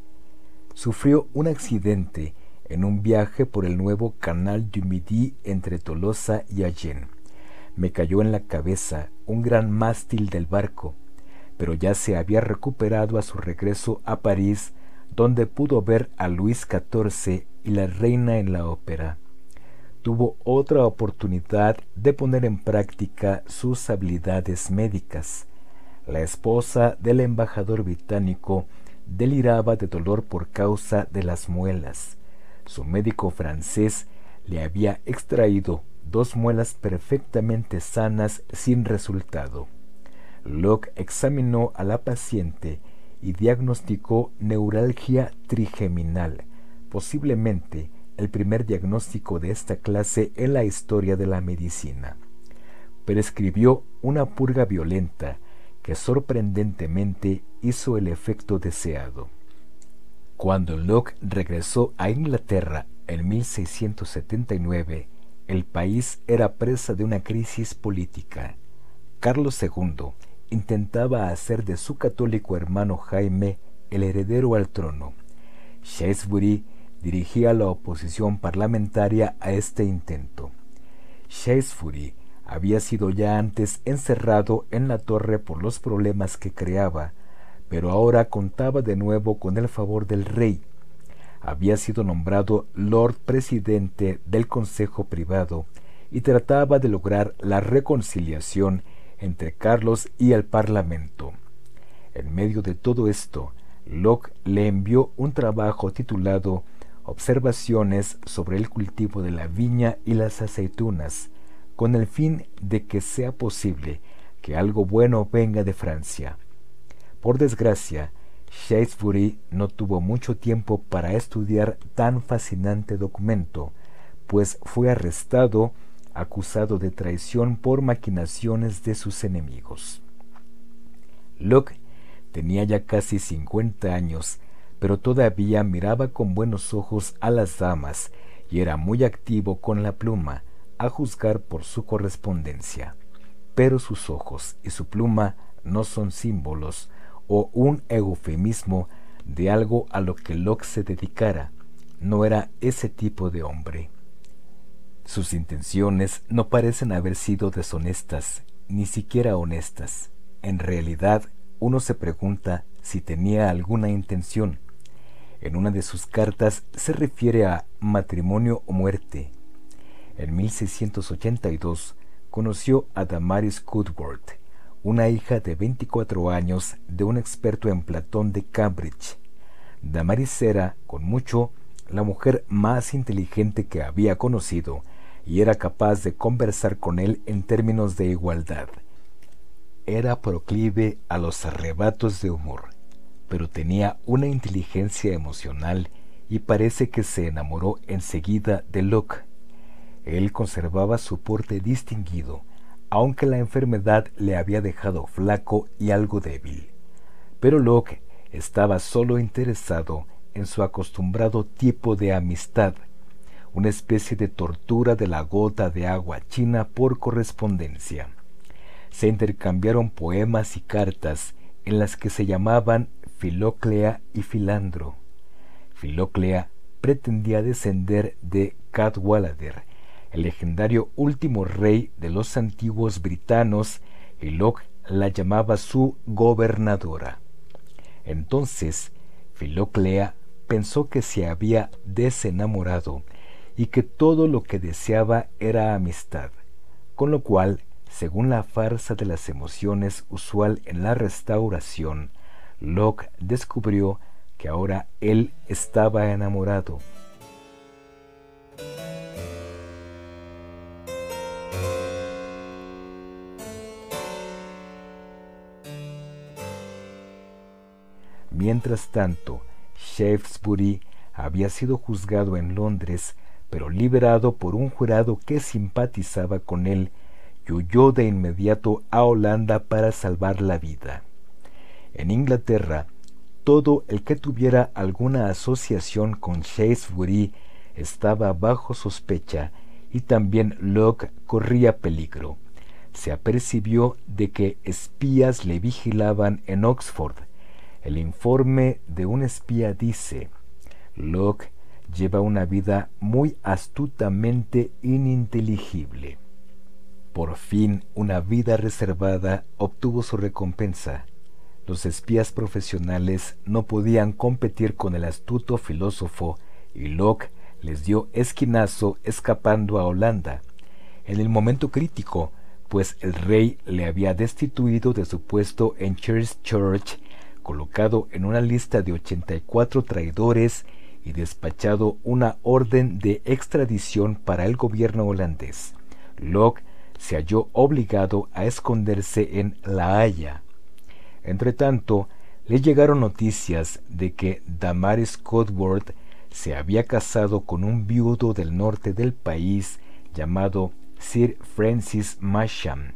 Sufrió un accidente en un viaje por el nuevo Canal du Midi entre Tolosa y Agen. Me cayó en la cabeza un gran mástil del barco, pero ya se había recuperado a su regreso a París, donde pudo ver a Luis XIV y la reina en la ópera tuvo otra oportunidad de poner en práctica sus habilidades médicas. La esposa del embajador británico deliraba de dolor por causa de las muelas. Su médico francés le había extraído dos muelas perfectamente sanas sin resultado. Locke examinó a la paciente y diagnosticó neuralgia trigeminal, posiblemente el primer diagnóstico de esta clase en la historia de la medicina. Prescribió una purga violenta que sorprendentemente hizo el efecto deseado. Cuando Locke regresó a Inglaterra en 1679, el país era presa de una crisis política. Carlos II intentaba hacer de su católico hermano Jaime el heredero al trono. Shaftesbury dirigía la oposición parlamentaria a este intento. Shaftesbury había sido ya antes encerrado en la torre por los problemas que creaba, pero ahora contaba de nuevo con el favor del rey. Había sido nombrado Lord Presidente del Consejo Privado y trataba de lograr la reconciliación entre Carlos y el Parlamento. En medio de todo esto, Locke le envió un trabajo titulado observaciones sobre el cultivo de la viña y las aceitunas, con el fin de que sea posible que algo bueno venga de Francia. Por desgracia, Shaftesbury no tuvo mucho tiempo para estudiar tan fascinante documento, pues fue arrestado acusado de traición por maquinaciones de sus enemigos. Locke tenía ya casi 50 años, pero todavía miraba con buenos ojos a las damas y era muy activo con la pluma, a juzgar por su correspondencia. Pero sus ojos y su pluma no son símbolos o un eufemismo de algo a lo que Locke se dedicara. No era ese tipo de hombre. Sus intenciones no parecen haber sido deshonestas, ni siquiera honestas. En realidad, uno se pregunta si tenía alguna intención. En una de sus cartas se refiere a matrimonio o muerte. En 1682 conoció a Damaris Cuthbert, una hija de 24 años de un experto en Platón de Cambridge. Damaris era, con mucho, la mujer más inteligente que había conocido y era capaz de conversar con él en términos de igualdad. Era proclive a los arrebatos de humor, pero tenía una inteligencia emocional y parece que se enamoró enseguida de Locke. Él conservaba su porte distinguido, aunque la enfermedad le había dejado flaco y algo débil. Pero Locke estaba solo interesado en su acostumbrado tipo de amistad, una especie de tortura de la gota de agua china por correspondencia. Se intercambiaron poemas y cartas en las que se llamaban Filóclea y Filandro. Filóclea pretendía descender de Cadwallader, el legendario último rey de los antiguos britanos, y Locke la llamaba su gobernadora. Entonces, Filóclea pensó que se había desenamorado y que todo lo que deseaba era amistad, con lo cual, según la farsa de las emociones usual en la restauración, Locke descubrió que ahora él estaba enamorado. Mientras tanto, Shaftesbury había sido juzgado en Londres pero liberado por un jurado que simpatizaba con él y huyó de inmediato a Holanda para salvar la vida. En Inglaterra, todo el que tuviera alguna asociación con Shaftesbury estaba bajo sospecha y también Locke corría peligro. Se apercibió de que espías le vigilaban en Oxford. El informe de un espía dice, Locke lleva una vida muy astutamente ininteligible. Por fin una vida reservada obtuvo su recompensa. Los espías profesionales no podían competir con el astuto filósofo y Locke les dio esquinazo escapando a Holanda. En el momento crítico, pues el rey le había destituido de su puesto en Church, colocado en una lista de 84 traidores y despachado una orden de extradición para el gobierno holandés. Locke se halló obligado a esconderse en La Haya. Entretanto, le llegaron noticias de que Damaris Codworth se había casado con un viudo del norte del país llamado Sir Francis Masham.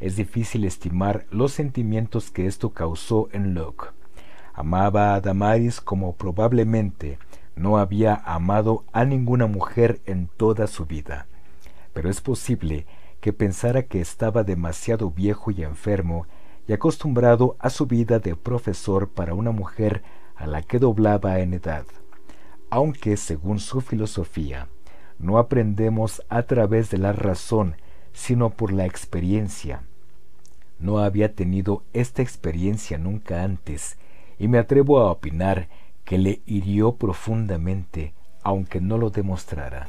Es difícil estimar los sentimientos que esto causó en Locke. Amaba a Damaris como probablemente no había amado a ninguna mujer en toda su vida, pero es posible que pensara que estaba demasiado viejo y enfermo y acostumbrado a su vida de profesor para una mujer a la que doblaba en edad, aunque según su filosofía, no aprendemos a través de la razón, sino por la experiencia. No había tenido esta experiencia nunca antes, y me atrevo a opinar que le hirió profundamente, aunque no lo demostrara.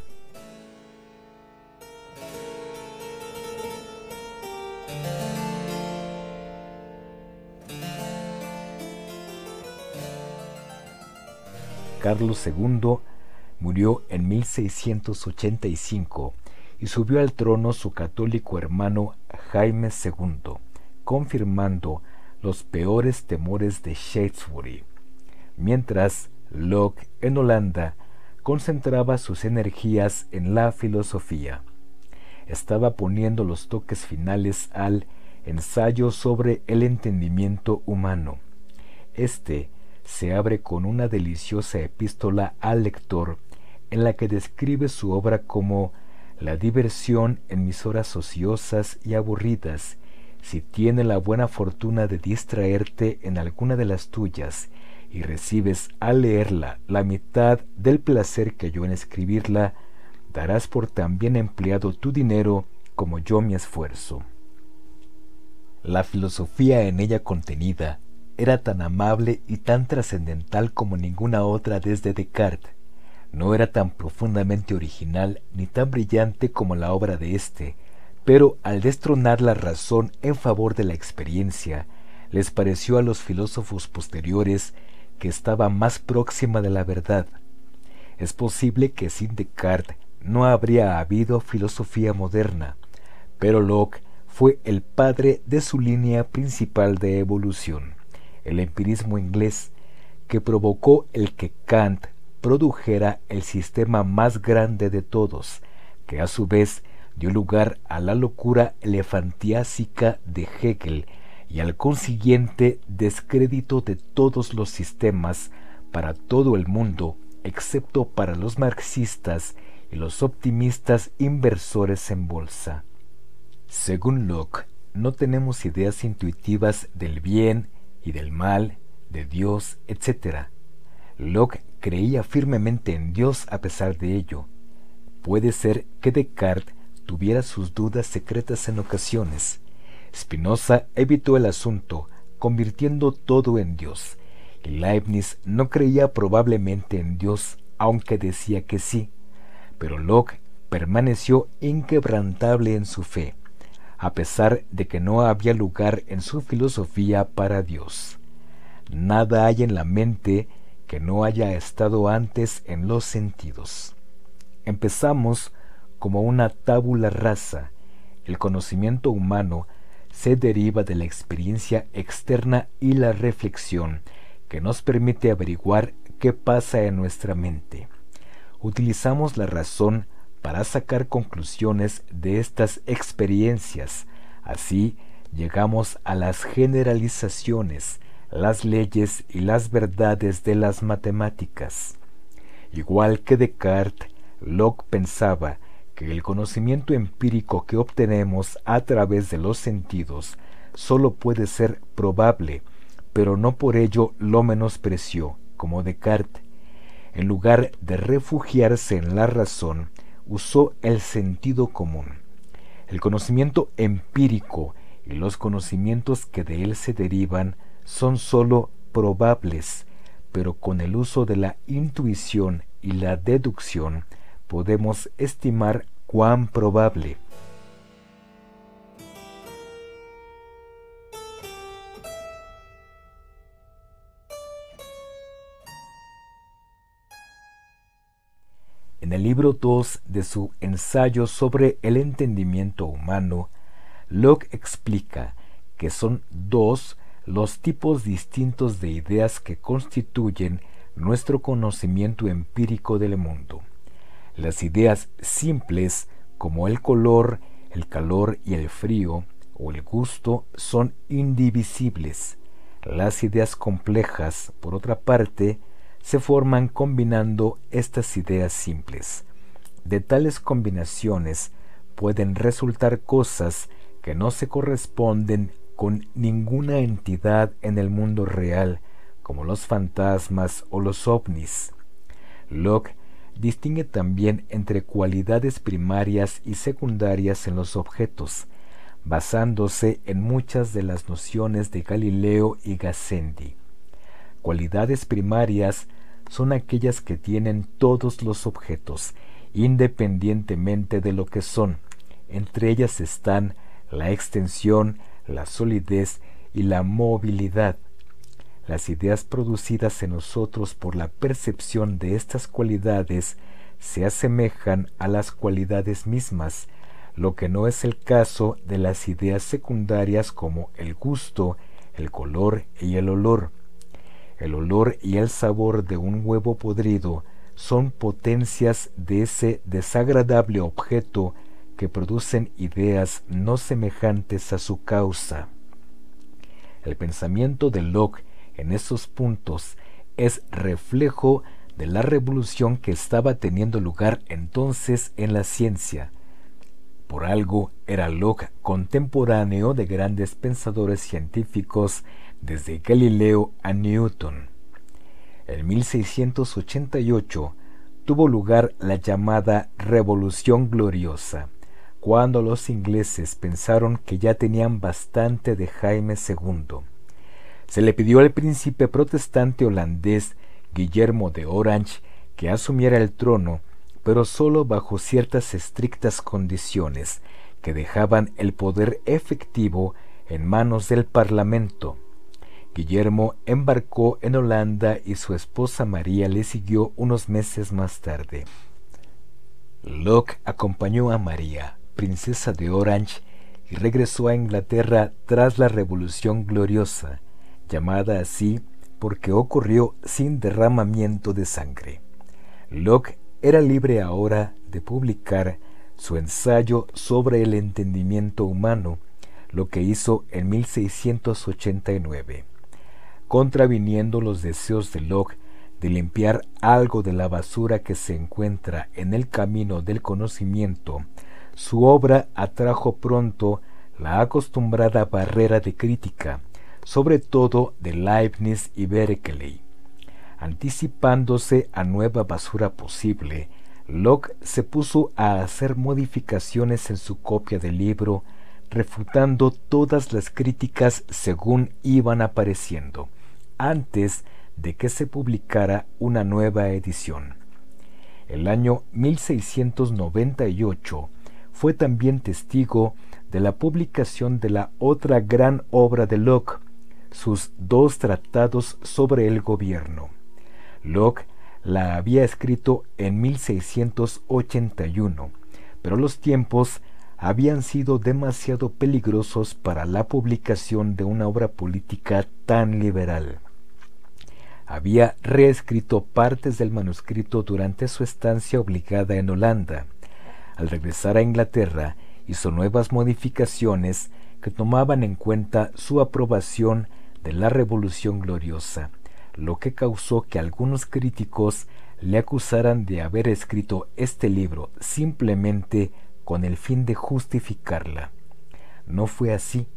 Carlos II murió en 1685 y subió al trono su católico hermano Jaime II, confirmando los peores temores de Shaftesbury mientras Locke en Holanda concentraba sus energías en la filosofía. Estaba poniendo los toques finales al ensayo sobre el entendimiento humano. Este se abre con una deliciosa epístola al lector en la que describe su obra como la diversión en mis horas ociosas y aburridas, si tiene la buena fortuna de distraerte en alguna de las tuyas y recibes al leerla la mitad del placer que yo en escribirla, darás por tan bien empleado tu dinero como yo mi esfuerzo. La filosofía en ella contenida era tan amable y tan trascendental como ninguna otra desde Descartes. No era tan profundamente original ni tan brillante como la obra de éste, pero al destronar la razón en favor de la experiencia, les pareció a los filósofos posteriores que estaba más próxima de la verdad. Es posible que sin Descartes no habría habido filosofía moderna, pero Locke fue el padre de su línea principal de evolución el empirismo inglés, que provocó el que Kant produjera el sistema más grande de todos, que a su vez dio lugar a la locura elefantiásica de Hegel y al consiguiente descrédito de todos los sistemas para todo el mundo, excepto para los marxistas y los optimistas inversores en bolsa. Según Locke, no tenemos ideas intuitivas del bien y del mal, de Dios, etc. Locke creía firmemente en Dios a pesar de ello. Puede ser que Descartes tuviera sus dudas secretas en ocasiones. Spinoza evitó el asunto, convirtiendo todo en Dios, y Leibniz no creía probablemente en Dios, aunque decía que sí. Pero Locke permaneció inquebrantable en su fe a pesar de que no había lugar en su filosofía para Dios. Nada hay en la mente que no haya estado antes en los sentidos. Empezamos como una tábula rasa. El conocimiento humano se deriva de la experiencia externa y la reflexión que nos permite averiguar qué pasa en nuestra mente. Utilizamos la razón para sacar conclusiones de estas experiencias. Así llegamos a las generalizaciones, las leyes y las verdades de las matemáticas. Igual que Descartes, Locke pensaba que el conocimiento empírico que obtenemos a través de los sentidos sólo puede ser probable, pero no por ello lo menospreció, como Descartes. En lugar de refugiarse en la razón, usó el sentido común. El conocimiento empírico y los conocimientos que de él se derivan son sólo probables, pero con el uso de la intuición y la deducción podemos estimar cuán probable En el libro 2 de su ensayo sobre el entendimiento humano, Locke explica que son dos los tipos distintos de ideas que constituyen nuestro conocimiento empírico del mundo. Las ideas simples como el color, el calor y el frío o el gusto son indivisibles. Las ideas complejas, por otra parte, se forman combinando estas ideas simples. De tales combinaciones pueden resultar cosas que no se corresponden con ninguna entidad en el mundo real, como los fantasmas o los ovnis. Locke distingue también entre cualidades primarias y secundarias en los objetos, basándose en muchas de las nociones de Galileo y Gassendi. Cualidades primarias son aquellas que tienen todos los objetos, independientemente de lo que son. Entre ellas están la extensión, la solidez y la movilidad. Las ideas producidas en nosotros por la percepción de estas cualidades se asemejan a las cualidades mismas, lo que no es el caso de las ideas secundarias como el gusto, el color y el olor. el olor y el sabor de un huevo podrido son potencias de ese desagradable objeto que producen ideas no semejantes a su causa. El pensamiento de Locke en esos puntos es reflejo de la revolución que estaba teniendo lugar entonces en la ciencia. Por algo era Locke contemporáneo de grandes pensadores científicos desde Galileo a Newton. En 1688 tuvo lugar la llamada Revolución Gloriosa, cuando los ingleses pensaron que ya tenían bastante de Jaime II. Se le pidió al príncipe protestante holandés Guillermo de Orange que asumiera el trono, pero sólo bajo ciertas estrictas condiciones que dejaban el poder efectivo en manos del Parlamento. Guillermo embarcó en Holanda y su esposa María le siguió unos meses más tarde. Locke acompañó a María, princesa de Orange, y regresó a Inglaterra tras la Revolución Gloriosa, llamada así porque ocurrió sin derramamiento de sangre. Locke era libre ahora de publicar su ensayo sobre el entendimiento humano, lo que hizo en 1689 contraviniendo los deseos de Locke de limpiar algo de la basura que se encuentra en el camino del conocimiento, su obra atrajo pronto la acostumbrada barrera de crítica, sobre todo de Leibniz y Berkeley. Anticipándose a nueva basura posible, Locke se puso a hacer modificaciones en su copia del libro, refutando todas las críticas según iban apareciendo antes de que se publicara una nueva edición. El año 1698 fue también testigo de la publicación de la otra gran obra de Locke, sus dos tratados sobre el gobierno. Locke la había escrito en 1681, pero los tiempos habían sido demasiado peligrosos para la publicación de una obra política tan liberal había reescrito partes del manuscrito durante su estancia obligada en Holanda. Al regresar a Inglaterra, hizo nuevas modificaciones que tomaban en cuenta su aprobación de la Revolución Gloriosa, lo que causó que algunos críticos le acusaran de haber escrito este libro simplemente con el fin de justificarla. No fue así.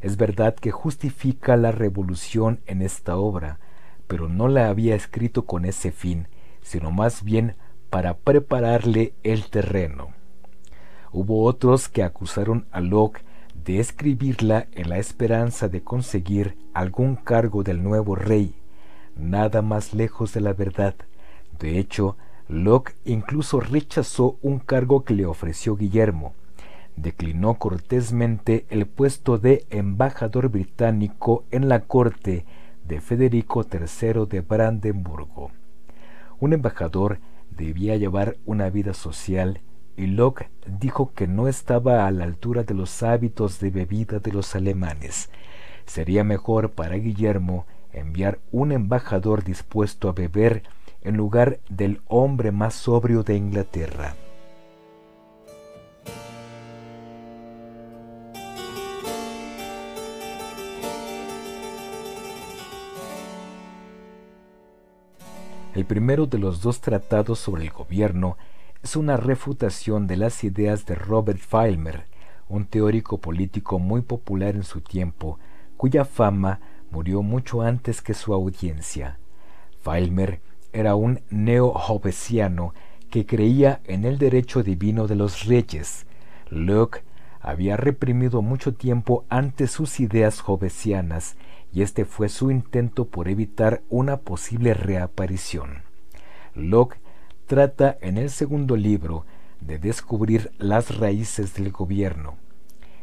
Es verdad que justifica la revolución en esta obra, pero no la había escrito con ese fin, sino más bien para prepararle el terreno. Hubo otros que acusaron a Locke de escribirla en la esperanza de conseguir algún cargo del nuevo rey, nada más lejos de la verdad. De hecho, Locke incluso rechazó un cargo que le ofreció Guillermo. Declinó cortésmente el puesto de embajador británico en la corte de Federico III de Brandenburgo. Un embajador debía llevar una vida social y Locke dijo que no estaba a la altura de los hábitos de bebida de los alemanes. Sería mejor para Guillermo enviar un embajador dispuesto a beber en lugar del hombre más sobrio de Inglaterra. El primero de los dos tratados sobre el gobierno es una refutación de las ideas de Robert Filmer, un teórico político muy popular en su tiempo, cuya fama murió mucho antes que su audiencia. Filmer era un neo-hobbesiano que creía en el derecho divino de los reyes. Locke había reprimido mucho tiempo antes sus ideas hobbesianas y este fue su intento por evitar una posible reaparición. Locke trata en el segundo libro de descubrir las raíces del gobierno.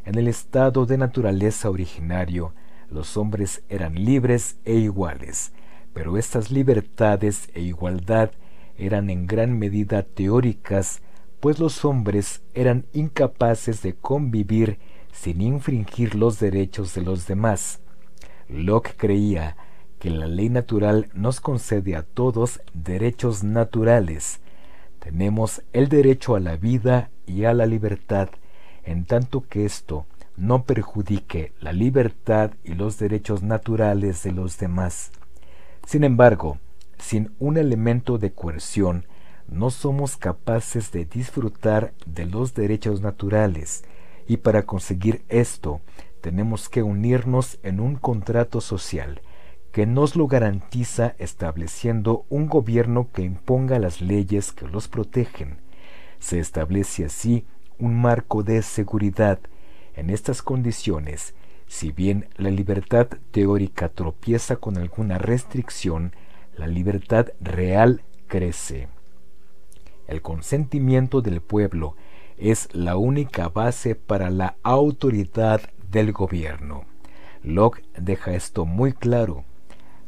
En el estado de naturaleza originario, los hombres eran libres e iguales, pero estas libertades e igualdad eran en gran medida teóricas, pues los hombres eran incapaces de convivir sin infringir los derechos de los demás. Locke creía que la ley natural nos concede a todos derechos naturales. Tenemos el derecho a la vida y a la libertad, en tanto que esto no perjudique la libertad y los derechos naturales de los demás. Sin embargo, sin un elemento de coerción, no somos capaces de disfrutar de los derechos naturales, y para conseguir esto tenemos que unirnos en un contrato social que nos lo garantiza estableciendo un gobierno que imponga las leyes que los protegen. Se establece así un marco de seguridad. En estas condiciones, si bien la libertad teórica tropieza con alguna restricción, la libertad real crece. El consentimiento del pueblo es la única base para la autoridad del gobierno. Locke deja esto muy claro.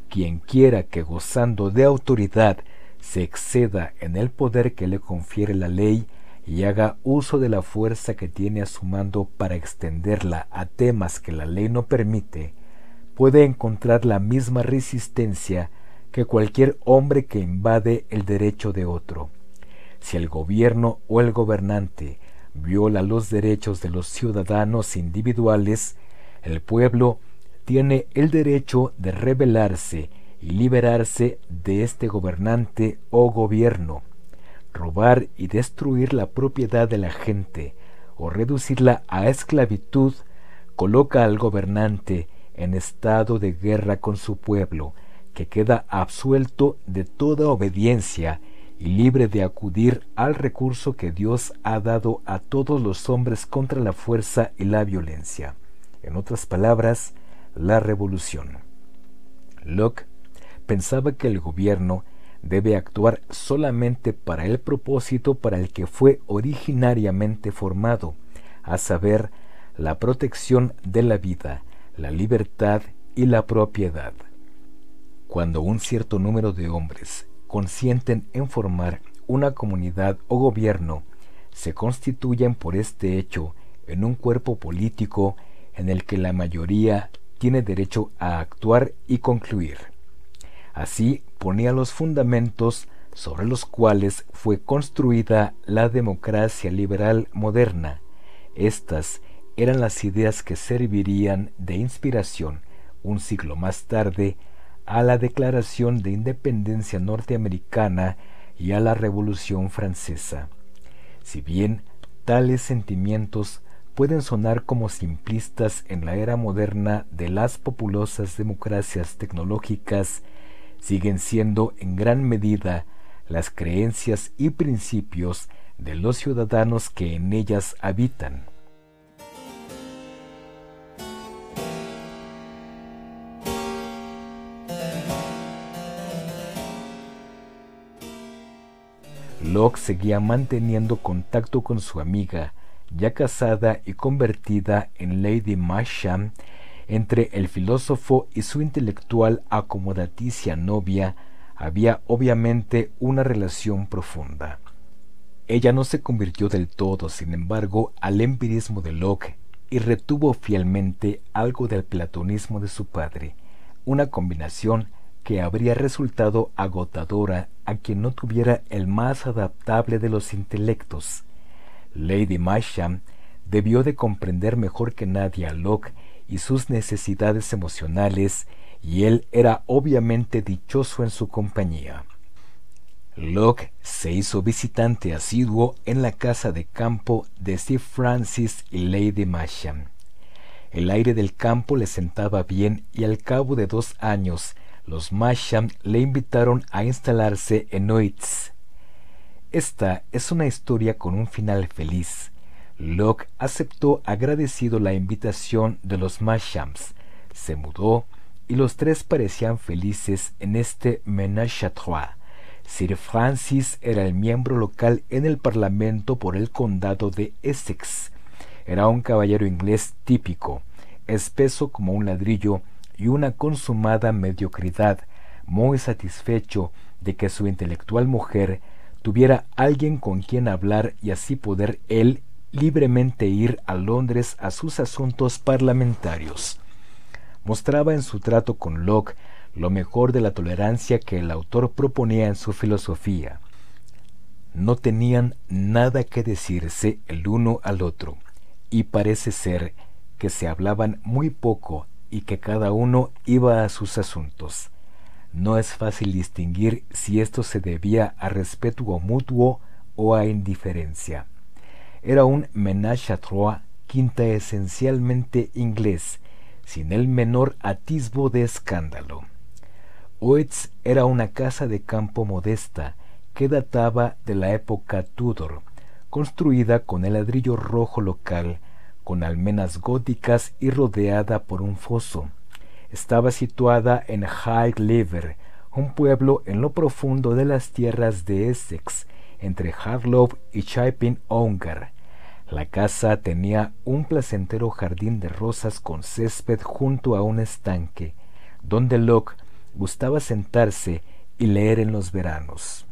Quien quiera que gozando de autoridad se exceda en el poder que le confiere la ley y haga uso de la fuerza que tiene a su mando para extenderla a temas que la ley no permite, puede encontrar la misma resistencia que cualquier hombre que invade el derecho de otro. Si el gobierno o el gobernante viola los derechos de los ciudadanos individuales, el pueblo tiene el derecho de rebelarse y liberarse de este gobernante o gobierno, robar y destruir la propiedad de la gente o reducirla a esclavitud, coloca al gobernante en estado de guerra con su pueblo, que queda absuelto de toda obediencia y libre de acudir al recurso que Dios ha dado a todos los hombres contra la fuerza y la violencia. En otras palabras, la revolución. Locke pensaba que el gobierno debe actuar solamente para el propósito para el que fue originariamente formado, a saber, la protección de la vida, la libertad y la propiedad. Cuando un cierto número de hombres consienten en formar una comunidad o gobierno, se constituyen por este hecho en un cuerpo político en el que la mayoría tiene derecho a actuar y concluir. Así ponía los fundamentos sobre los cuales fue construida la democracia liberal moderna. Estas eran las ideas que servirían de inspiración un siglo más tarde a la Declaración de Independencia norteamericana y a la Revolución francesa. Si bien tales sentimientos pueden sonar como simplistas en la era moderna de las populosas democracias tecnológicas, siguen siendo en gran medida las creencias y principios de los ciudadanos que en ellas habitan. Locke seguía manteniendo contacto con su amiga, ya casada y convertida en Lady Masham, entre el filósofo y su intelectual acomodaticia novia había obviamente una relación profunda. Ella no se convirtió del todo, sin embargo, al empirismo de Locke y retuvo fielmente algo del platonismo de su padre, una combinación que habría resultado agotadora a quien no tuviera el más adaptable de los intelectos. Lady Masham debió de comprender mejor que nadie a Locke y sus necesidades emocionales, y él era obviamente dichoso en su compañía. Locke se hizo visitante asiduo en la casa de campo de Sir Francis y Lady Masham. El aire del campo le sentaba bien y al cabo de dos años los Masham le invitaron a instalarse en Oitz. Esta es una historia con un final feliz. Locke aceptó agradecido la invitación de los Mashams, se mudó y los tres parecían felices en este ménage à trois. Sir Francis era el miembro local en el Parlamento por el condado de Essex. Era un caballero inglés típico, espeso como un ladrillo y una consumada mediocridad, muy satisfecho de que su intelectual mujer tuviera alguien con quien hablar y así poder él libremente ir a Londres a sus asuntos parlamentarios. Mostraba en su trato con Locke lo mejor de la tolerancia que el autor proponía en su filosofía. No tenían nada que decirse el uno al otro, y parece ser que se hablaban muy poco y que cada uno iba a sus asuntos. No es fácil distinguir si esto se debía a respeto mutuo o a indiferencia. Era un ménage à trois quinta esencialmente inglés, sin el menor atisbo de escándalo. Oates era una casa de campo modesta que databa de la época Tudor, construida con el ladrillo rojo local, con almenas góticas y rodeada por un foso. Estaba situada en High Lever, un pueblo en lo profundo de las tierras de Essex, entre Harlow y Chiping Ongar. La casa tenía un placentero jardín de rosas con césped junto a un estanque, donde Locke gustaba sentarse y leer en los veranos.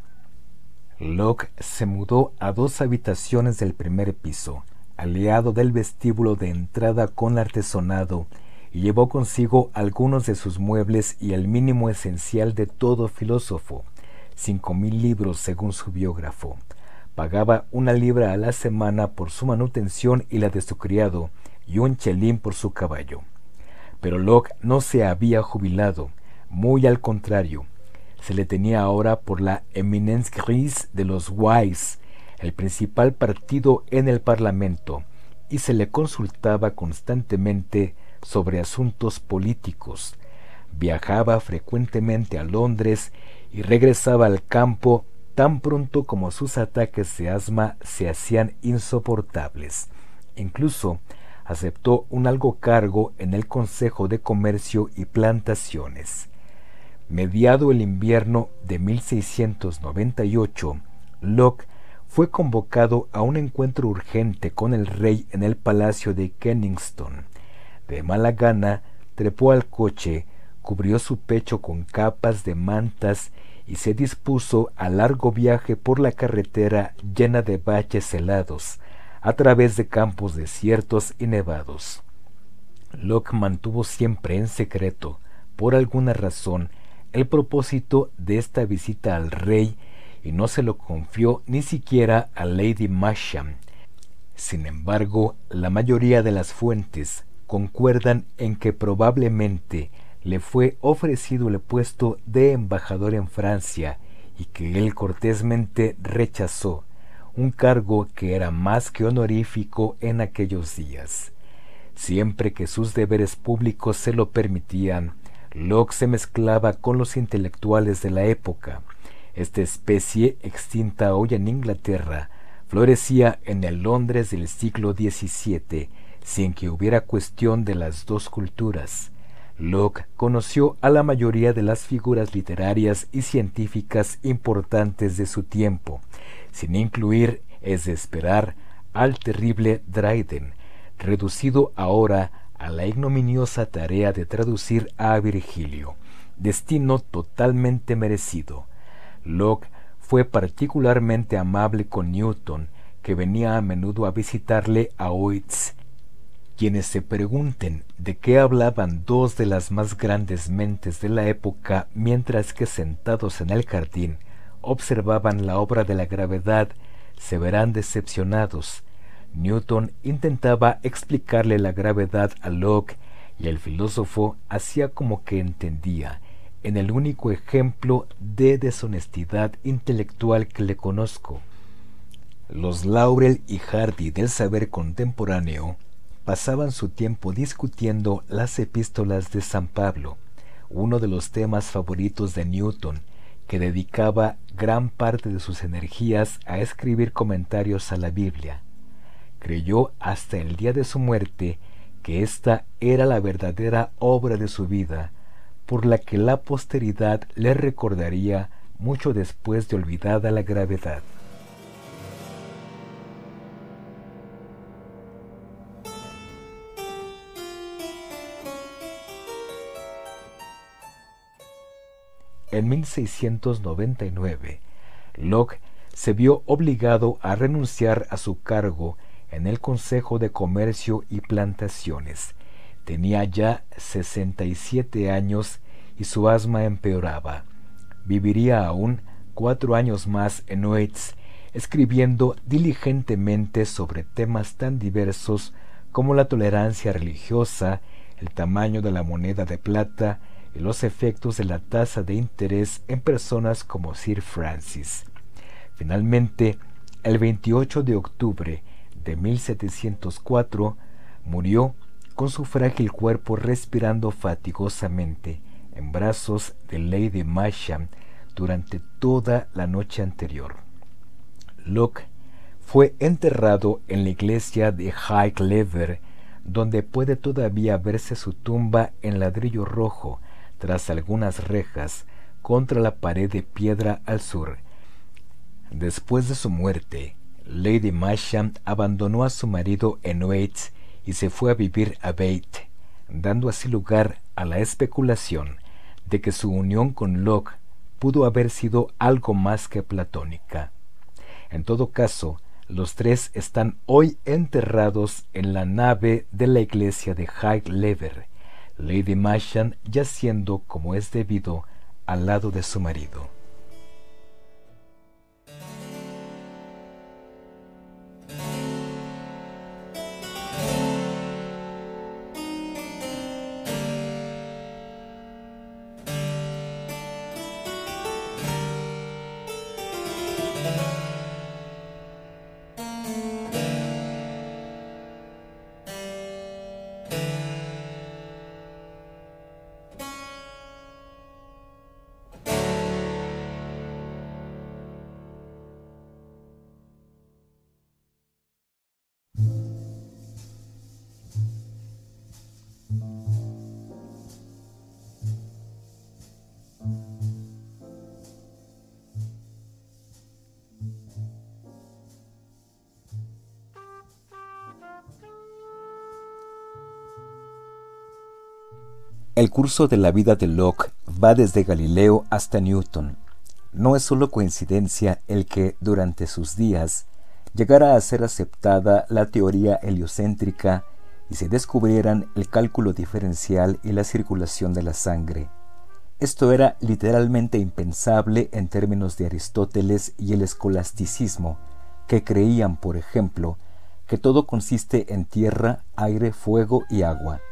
Locke se mudó a dos habitaciones del primer piso, aliado del vestíbulo de entrada con artesonado, y llevó consigo algunos de sus muebles y el mínimo esencial de todo filósofo, cinco mil libros según su biógrafo. Pagaba una libra a la semana por su manutención y la de su criado, y un chelín por su caballo. Pero Locke no se había jubilado, muy al contrario, se le tenía ahora por la eminence grise de los Wise, el principal partido en el Parlamento, y se le consultaba constantemente sobre asuntos políticos. Viajaba frecuentemente a Londres y regresaba al campo tan pronto como sus ataques de asma se hacían insoportables. Incluso aceptó un algo cargo en el Consejo de Comercio y Plantaciones. Mediado el invierno de 1698, Locke fue convocado a un encuentro urgente con el rey en el palacio de Kenningston. De mala gana, trepó al coche, cubrió su pecho con capas de mantas y se dispuso a largo viaje por la carretera llena de baches helados, a través de campos desiertos y nevados. Locke mantuvo siempre en secreto, por alguna razón, el propósito de esta visita al rey y no se lo confió ni siquiera a Lady Masham. Sin embargo, la mayoría de las fuentes concuerdan en que probablemente le fue ofrecido el puesto de embajador en Francia y que él cortésmente rechazó, un cargo que era más que honorífico en aquellos días. Siempre que sus deberes públicos se lo permitían, Locke se mezclaba con los intelectuales de la época. Esta especie, extinta hoy en Inglaterra, florecía en el Londres del siglo XVII, sin que hubiera cuestión de las dos culturas. Locke conoció a la mayoría de las figuras literarias y científicas importantes de su tiempo, sin incluir, es de esperar, al terrible Dryden, reducido ahora a la ignominiosa tarea de traducir a Virgilio, destino totalmente merecido. Locke fue particularmente amable con Newton, que venía a menudo a visitarle a Oitz quienes se pregunten de qué hablaban dos de las más grandes mentes de la época mientras que sentados en el jardín observaban la obra de la gravedad, se verán decepcionados. Newton intentaba explicarle la gravedad a Locke y el filósofo hacía como que entendía, en el único ejemplo de deshonestidad intelectual que le conozco. Los Laurel y Hardy del saber contemporáneo pasaban su tiempo discutiendo las epístolas de San Pablo, uno de los temas favoritos de Newton, que dedicaba gran parte de sus energías a escribir comentarios a la Biblia. Creyó hasta el día de su muerte que esta era la verdadera obra de su vida, por la que la posteridad le recordaría mucho después de olvidada la gravedad. En 1699, Locke se vio obligado a renunciar a su cargo en el Consejo de Comercio y Plantaciones. Tenía ya 67 años y su asma empeoraba. Viviría aún cuatro años más en Oates, escribiendo diligentemente sobre temas tan diversos como la tolerancia religiosa, el tamaño de la moneda de plata y los efectos de la tasa de interés en personas como Sir Francis. Finalmente, el 28 de octubre de 1704, murió con su frágil cuerpo respirando fatigosamente en brazos de Lady Masham durante toda la noche anterior. Locke fue enterrado en la iglesia de High Clever, donde puede todavía verse su tumba en ladrillo rojo tras algunas rejas contra la pared de piedra al sur. Después de su muerte, Lady Masham abandonó a su marido en Waits y se fue a vivir a Bate, dando así lugar a la especulación de que su unión con Locke pudo haber sido algo más que platónica. En todo caso, los tres están hoy enterrados en la nave de la iglesia de High Lever, Lady Masham yaciendo como es debido al lado de su marido. El curso de la vida de Locke va desde Galileo hasta Newton. No es solo coincidencia el que, durante sus días, llegara a ser aceptada la teoría heliocéntrica y se descubrieran el cálculo diferencial y la circulación de la sangre. Esto era literalmente impensable en términos de Aristóteles y el escolasticismo, que creían, por ejemplo, que todo consiste en tierra, aire, fuego y agua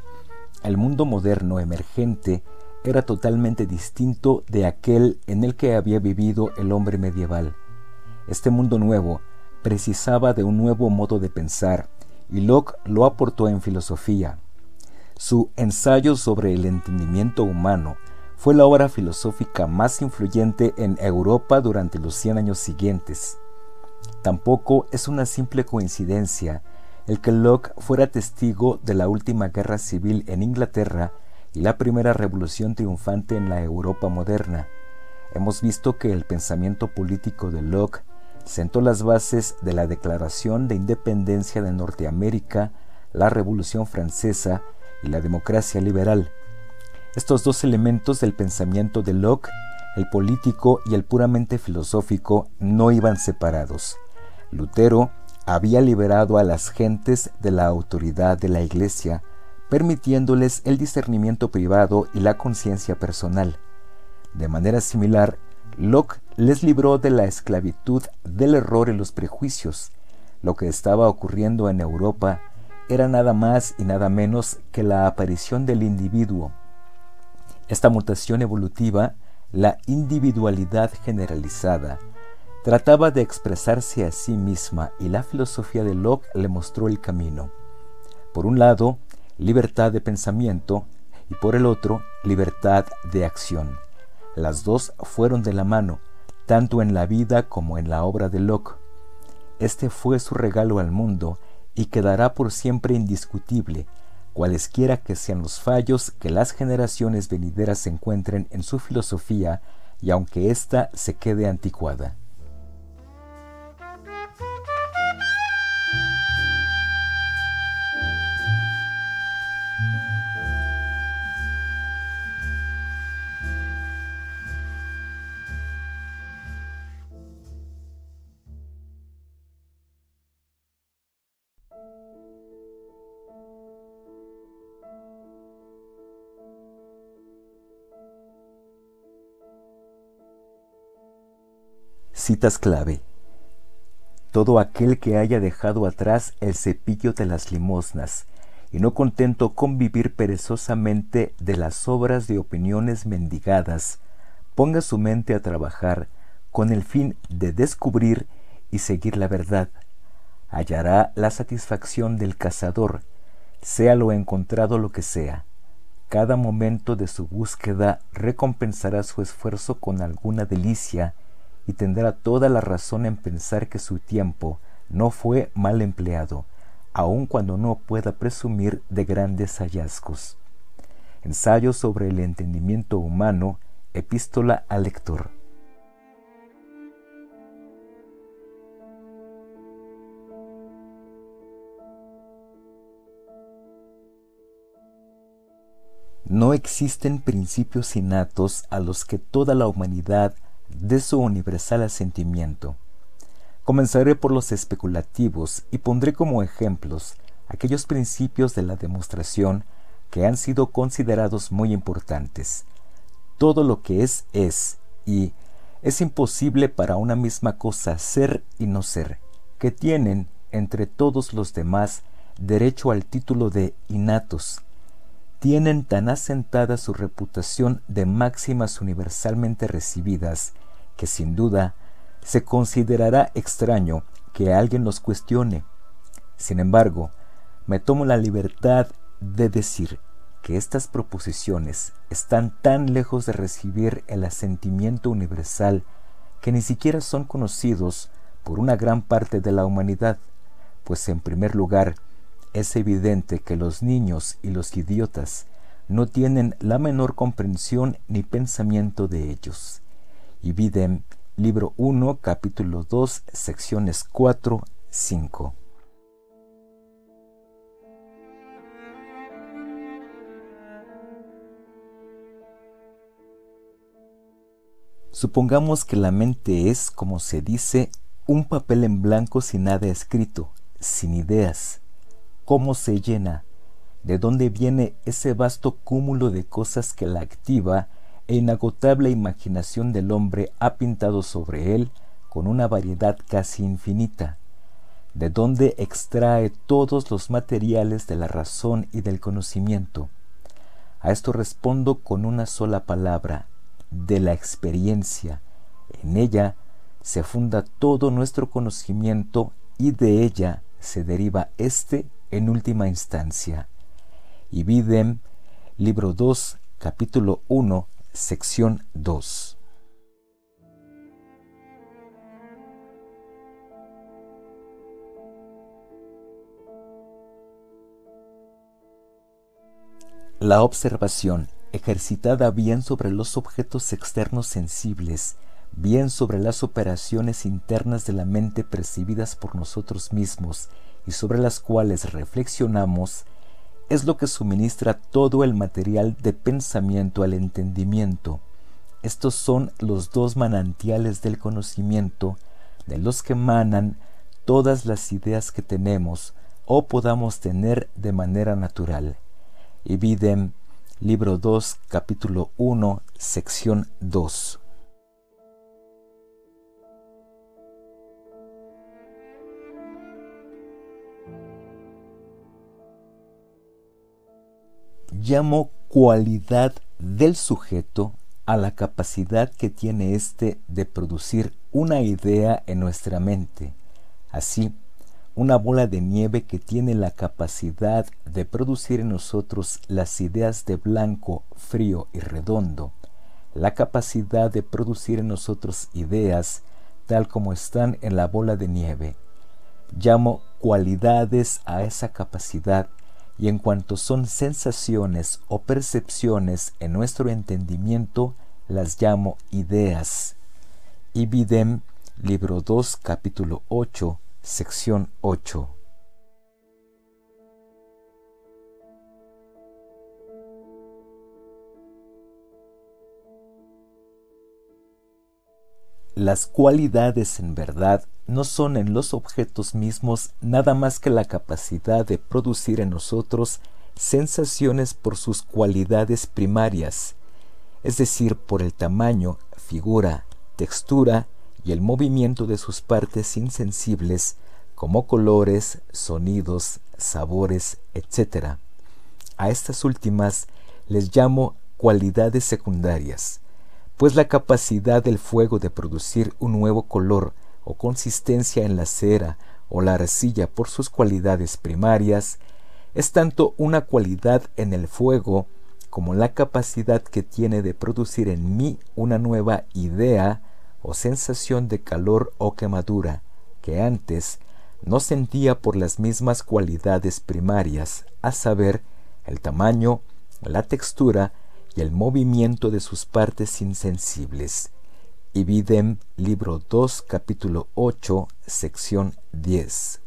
el mundo moderno emergente era totalmente distinto de aquel en el que había vivido el hombre medieval. Este mundo nuevo precisaba de un nuevo modo de pensar y Locke lo aportó en filosofía. Su ensayo sobre el entendimiento humano fue la obra filosófica más influyente en Europa durante los cien años siguientes. Tampoco es una simple coincidencia el que Locke fuera testigo de la última guerra civil en Inglaterra y la primera revolución triunfante en la Europa moderna. Hemos visto que el pensamiento político de Locke sentó las bases de la Declaración de Independencia de Norteamérica, la Revolución Francesa y la democracia liberal. Estos dos elementos del pensamiento de Locke, el político y el puramente filosófico, no iban separados. Lutero había liberado a las gentes de la autoridad de la Iglesia, permitiéndoles el discernimiento privado y la conciencia personal. De manera similar, Locke les libró de la esclavitud del error y los prejuicios. Lo que estaba ocurriendo en Europa era nada más y nada menos que la aparición del individuo. Esta mutación evolutiva, la individualidad generalizada, Trataba de expresarse a sí misma y la filosofía de Locke le mostró el camino. Por un lado, libertad de pensamiento y por el otro, libertad de acción. Las dos fueron de la mano, tanto en la vida como en la obra de Locke. Este fue su regalo al mundo y quedará por siempre indiscutible, cualesquiera que sean los fallos que las generaciones venideras encuentren en su filosofía y aunque ésta se quede anticuada. Clave. Todo aquel que haya dejado atrás el cepillo de las limosnas y no contento con vivir perezosamente de las obras de opiniones mendigadas, ponga su mente a trabajar con el fin de descubrir y seguir la verdad. Hallará la satisfacción del cazador, sea lo encontrado lo que sea. Cada momento de su búsqueda recompensará su esfuerzo con alguna delicia y tendrá toda la razón en pensar que su tiempo no fue mal empleado, aun cuando no pueda presumir de grandes hallazgos. Ensayo sobre el entendimiento humano, epístola al lector. No existen principios innatos a los que toda la humanidad de su universal asentimiento. Comenzaré por los especulativos y pondré como ejemplos aquellos principios de la demostración que han sido considerados muy importantes. Todo lo que es es y es imposible para una misma cosa ser y no ser, que tienen entre todos los demás derecho al título de innatos, tienen tan asentada su reputación de máximas universalmente recibidas que sin duda se considerará extraño que alguien los cuestione. Sin embargo, me tomo la libertad de decir que estas proposiciones están tan lejos de recibir el asentimiento universal que ni siquiera son conocidos por una gran parte de la humanidad, pues en primer lugar, es evidente que los niños y los idiotas no tienen la menor comprensión ni pensamiento de ellos. Y Videm, libro 1, capítulo 2, secciones 4, 5. Supongamos que la mente es, como se dice, un papel en blanco sin nada escrito, sin ideas, cómo se llena, de dónde viene ese vasto cúmulo de cosas que la activa e inagotable imaginación del hombre ha pintado sobre él con una variedad casi infinita, de dónde extrae todos los materiales de la razón y del conocimiento. A esto respondo con una sola palabra, de la experiencia. En ella se funda todo nuestro conocimiento y de ella se deriva éste en última instancia. Y Videm, libro 2, capítulo 1, sección 2. La observación, ejercitada bien sobre los objetos externos sensibles, bien sobre las operaciones internas de la mente percibidas por nosotros mismos y sobre las cuales reflexionamos, es lo que suministra todo el material de pensamiento al entendimiento. Estos son los dos manantiales del conocimiento de los que manan todas las ideas que tenemos o podamos tener de manera natural. Y libro 2, capítulo 1, sección 2. Llamo cualidad del sujeto a la capacidad que tiene éste de producir una idea en nuestra mente. Así, una bola de nieve que tiene la capacidad de producir en nosotros las ideas de blanco, frío y redondo, la capacidad de producir en nosotros ideas tal como están en la bola de nieve. Llamo cualidades a esa capacidad y en cuanto son sensaciones o percepciones en nuestro entendimiento, las llamo ideas. Ibidem, libro 2, capítulo 8, sección 8. Las cualidades en verdad no son en los objetos mismos nada más que la capacidad de producir en nosotros sensaciones por sus cualidades primarias, es decir, por el tamaño, figura, textura y el movimiento de sus partes insensibles como colores, sonidos, sabores, etc. A estas últimas les llamo cualidades secundarias, pues la capacidad del fuego de producir un nuevo color o consistencia en la cera o la arcilla por sus cualidades primarias es tanto una cualidad en el fuego como la capacidad que tiene de producir en mí una nueva idea o sensación de calor o quemadura que antes no sentía por las mismas cualidades primarias, a saber, el tamaño, la textura y el movimiento de sus partes insensibles. Ibidem, libro 2, capítulo 8, sección 10.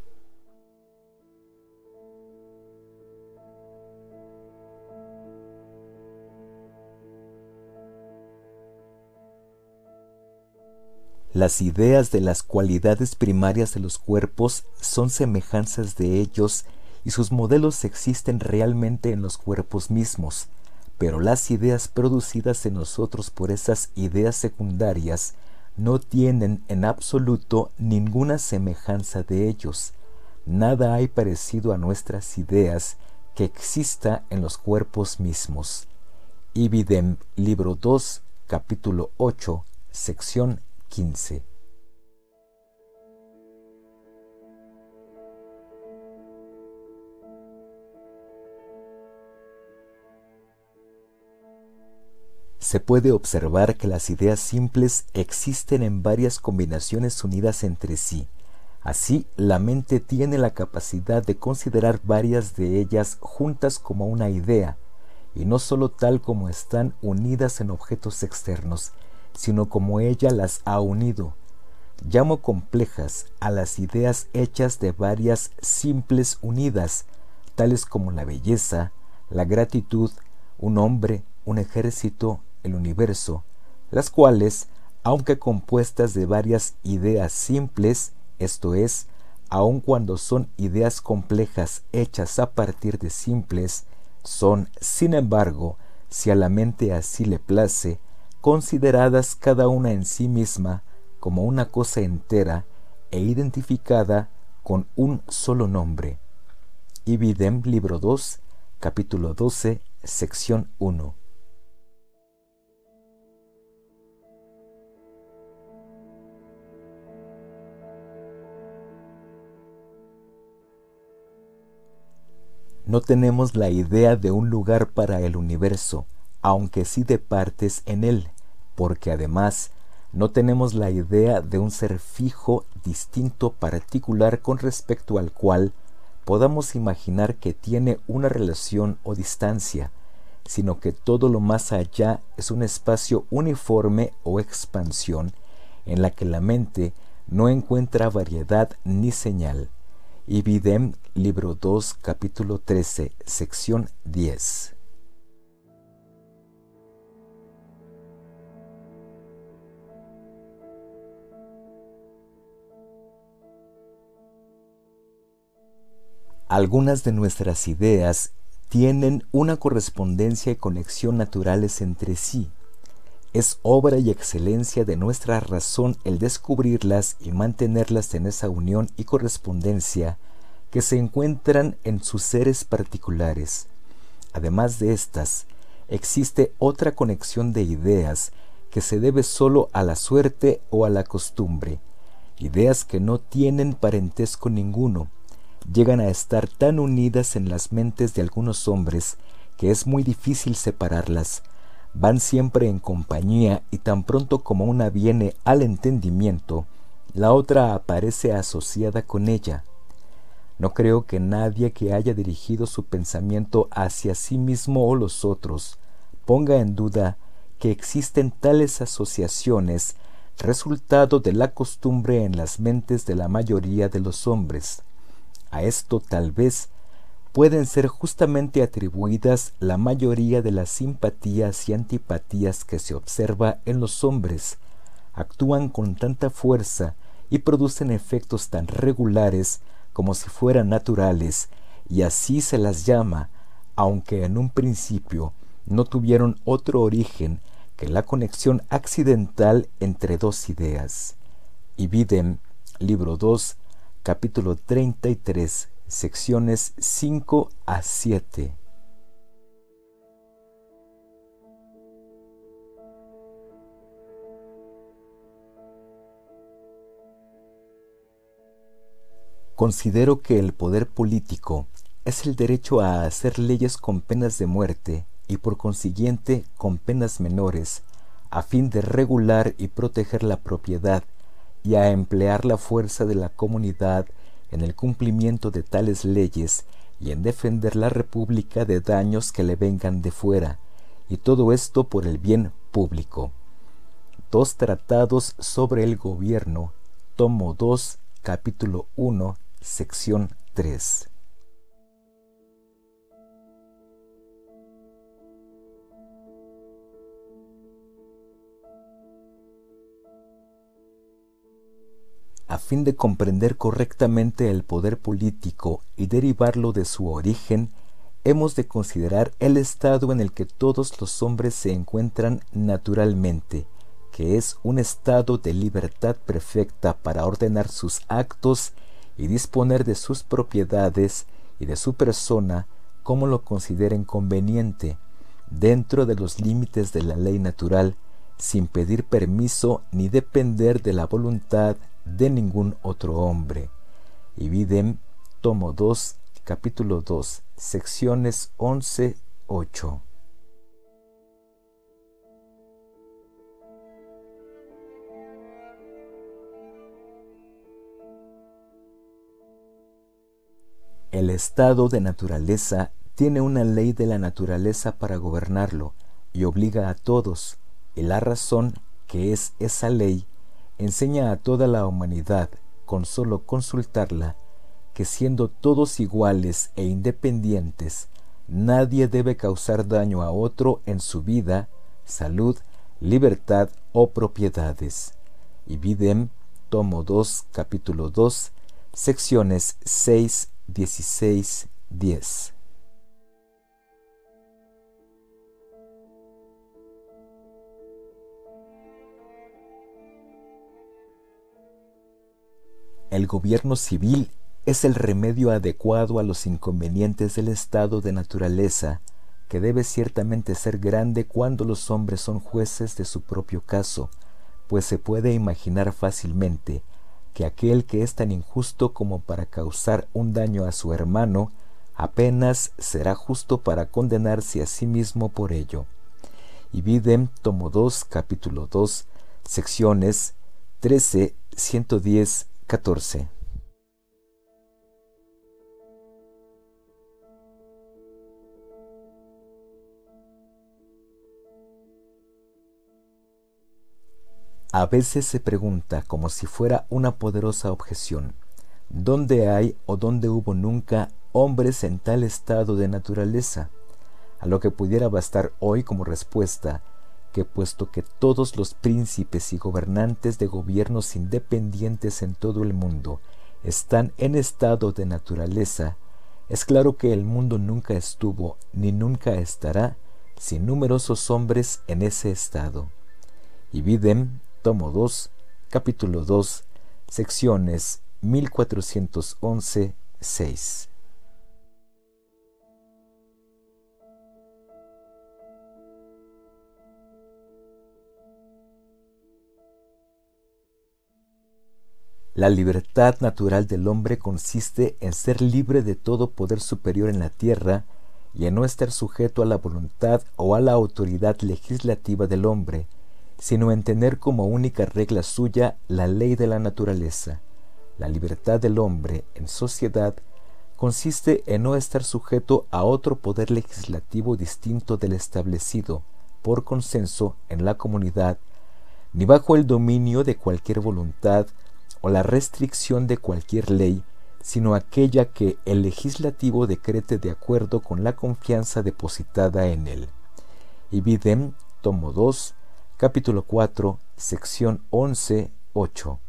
Las ideas de las cualidades primarias de los cuerpos son semejanzas de ellos y sus modelos existen realmente en los cuerpos mismos, pero las ideas producidas en nosotros por esas ideas secundarias no tienen en absoluto ninguna semejanza de ellos. Nada hay parecido a nuestras ideas que exista en los cuerpos mismos. Ibidem, libro 2, capítulo 8, sección 15. Se puede observar que las ideas simples existen en varias combinaciones unidas entre sí. Así, la mente tiene la capacidad de considerar varias de ellas juntas como una idea, y no sólo tal como están unidas en objetos externos, sino como ella las ha unido. Llamo complejas a las ideas hechas de varias simples unidas, tales como la belleza, la gratitud, un hombre, un ejército, el universo, las cuales, aunque compuestas de varias ideas simples, esto es, aun cuando son ideas complejas hechas a partir de simples, son, sin embargo, si a la mente así le place, consideradas cada una en sí misma como una cosa entera e identificada con un solo nombre. Ibidem, libro 2, capítulo 12, sección 1. No tenemos la idea de un lugar para el universo, aunque sí de partes en él, porque además no tenemos la idea de un ser fijo, distinto, particular con respecto al cual podamos imaginar que tiene una relación o distancia, sino que todo lo más allá es un espacio uniforme o expansión en la que la mente no encuentra variedad ni señal. Ibidem, libro 2, capítulo 13, sección 10. Algunas de nuestras ideas tienen una correspondencia y conexión naturales entre sí. Es obra y excelencia de nuestra razón el descubrirlas y mantenerlas en esa unión y correspondencia que se encuentran en sus seres particulares. Además de estas, existe otra conexión de ideas que se debe sólo a la suerte o a la costumbre, ideas que no tienen parentesco ninguno, llegan a estar tan unidas en las mentes de algunos hombres que es muy difícil separarlas. Van siempre en compañía y tan pronto como una viene al entendimiento, la otra aparece asociada con ella. No creo que nadie que haya dirigido su pensamiento hacia sí mismo o los otros ponga en duda que existen tales asociaciones resultado de la costumbre en las mentes de la mayoría de los hombres. A esto tal vez pueden ser justamente atribuidas la mayoría de las simpatías y antipatías que se observa en los hombres. Actúan con tanta fuerza y producen efectos tan regulares como si fueran naturales, y así se las llama, aunque en un principio no tuvieron otro origen que la conexión accidental entre dos ideas. y Videm, libro 2, capítulo 33, secciones 5 a 7. Considero que el poder político es el derecho a hacer leyes con penas de muerte y por consiguiente con penas menores, a fin de regular y proteger la propiedad y a emplear la fuerza de la comunidad en el cumplimiento de tales leyes y en defender la República de daños que le vengan de fuera, y todo esto por el bien público. Dos tratados sobre el gobierno, tomo 2, capítulo 1, sección 3. A fin de comprender correctamente el poder político y derivarlo de su origen, hemos de considerar el estado en el que todos los hombres se encuentran naturalmente, que es un estado de libertad perfecta para ordenar sus actos y disponer de sus propiedades y de su persona como lo consideren conveniente, dentro de los límites de la ley natural, sin pedir permiso ni depender de la voluntad de ningún otro hombre. Y Videm, tomo 2, capítulo 2, secciones 11, 8. El estado de naturaleza tiene una ley de la naturaleza para gobernarlo y obliga a todos, y la razón que es esa ley enseña a toda la humanidad, con solo consultarla, que siendo todos iguales e independientes, nadie debe causar daño a otro en su vida, salud, libertad o propiedades. Y Videm, tomo 2, capítulo 2, secciones 6 16, 10. El gobierno civil es el remedio adecuado a los inconvenientes del estado de naturaleza, que debe ciertamente ser grande cuando los hombres son jueces de su propio caso, pues se puede imaginar fácilmente que aquel que es tan injusto como para causar un daño a su hermano, apenas será justo para condenarse a sí mismo por ello. Y Videm, tomo 2, capítulo 2, secciones 13, 110, 14. A veces se pregunta, como si fuera una poderosa objeción, ¿dónde hay o dónde hubo nunca hombres en tal estado de naturaleza? A lo que pudiera bastar hoy como respuesta, que puesto que todos los príncipes y gobernantes de gobiernos independientes en todo el mundo están en estado de naturaleza, es claro que el mundo nunca estuvo ni nunca estará sin numerosos hombres en ese estado. Y Videm tomo 2, capítulo 2, secciones 1411, 6. La libertad natural del hombre consiste en ser libre de todo poder superior en la tierra y en no estar sujeto a la voluntad o a la autoridad legislativa del hombre, sino en tener como única regla suya la ley de la naturaleza. La libertad del hombre en sociedad consiste en no estar sujeto a otro poder legislativo distinto del establecido por consenso en la comunidad, ni bajo el dominio de cualquier voluntad o la restricción de cualquier ley, sino aquella que el legislativo decrete de acuerdo con la confianza depositada en él. Ibidem, tomo 2, capítulo 4, sección 11, 8.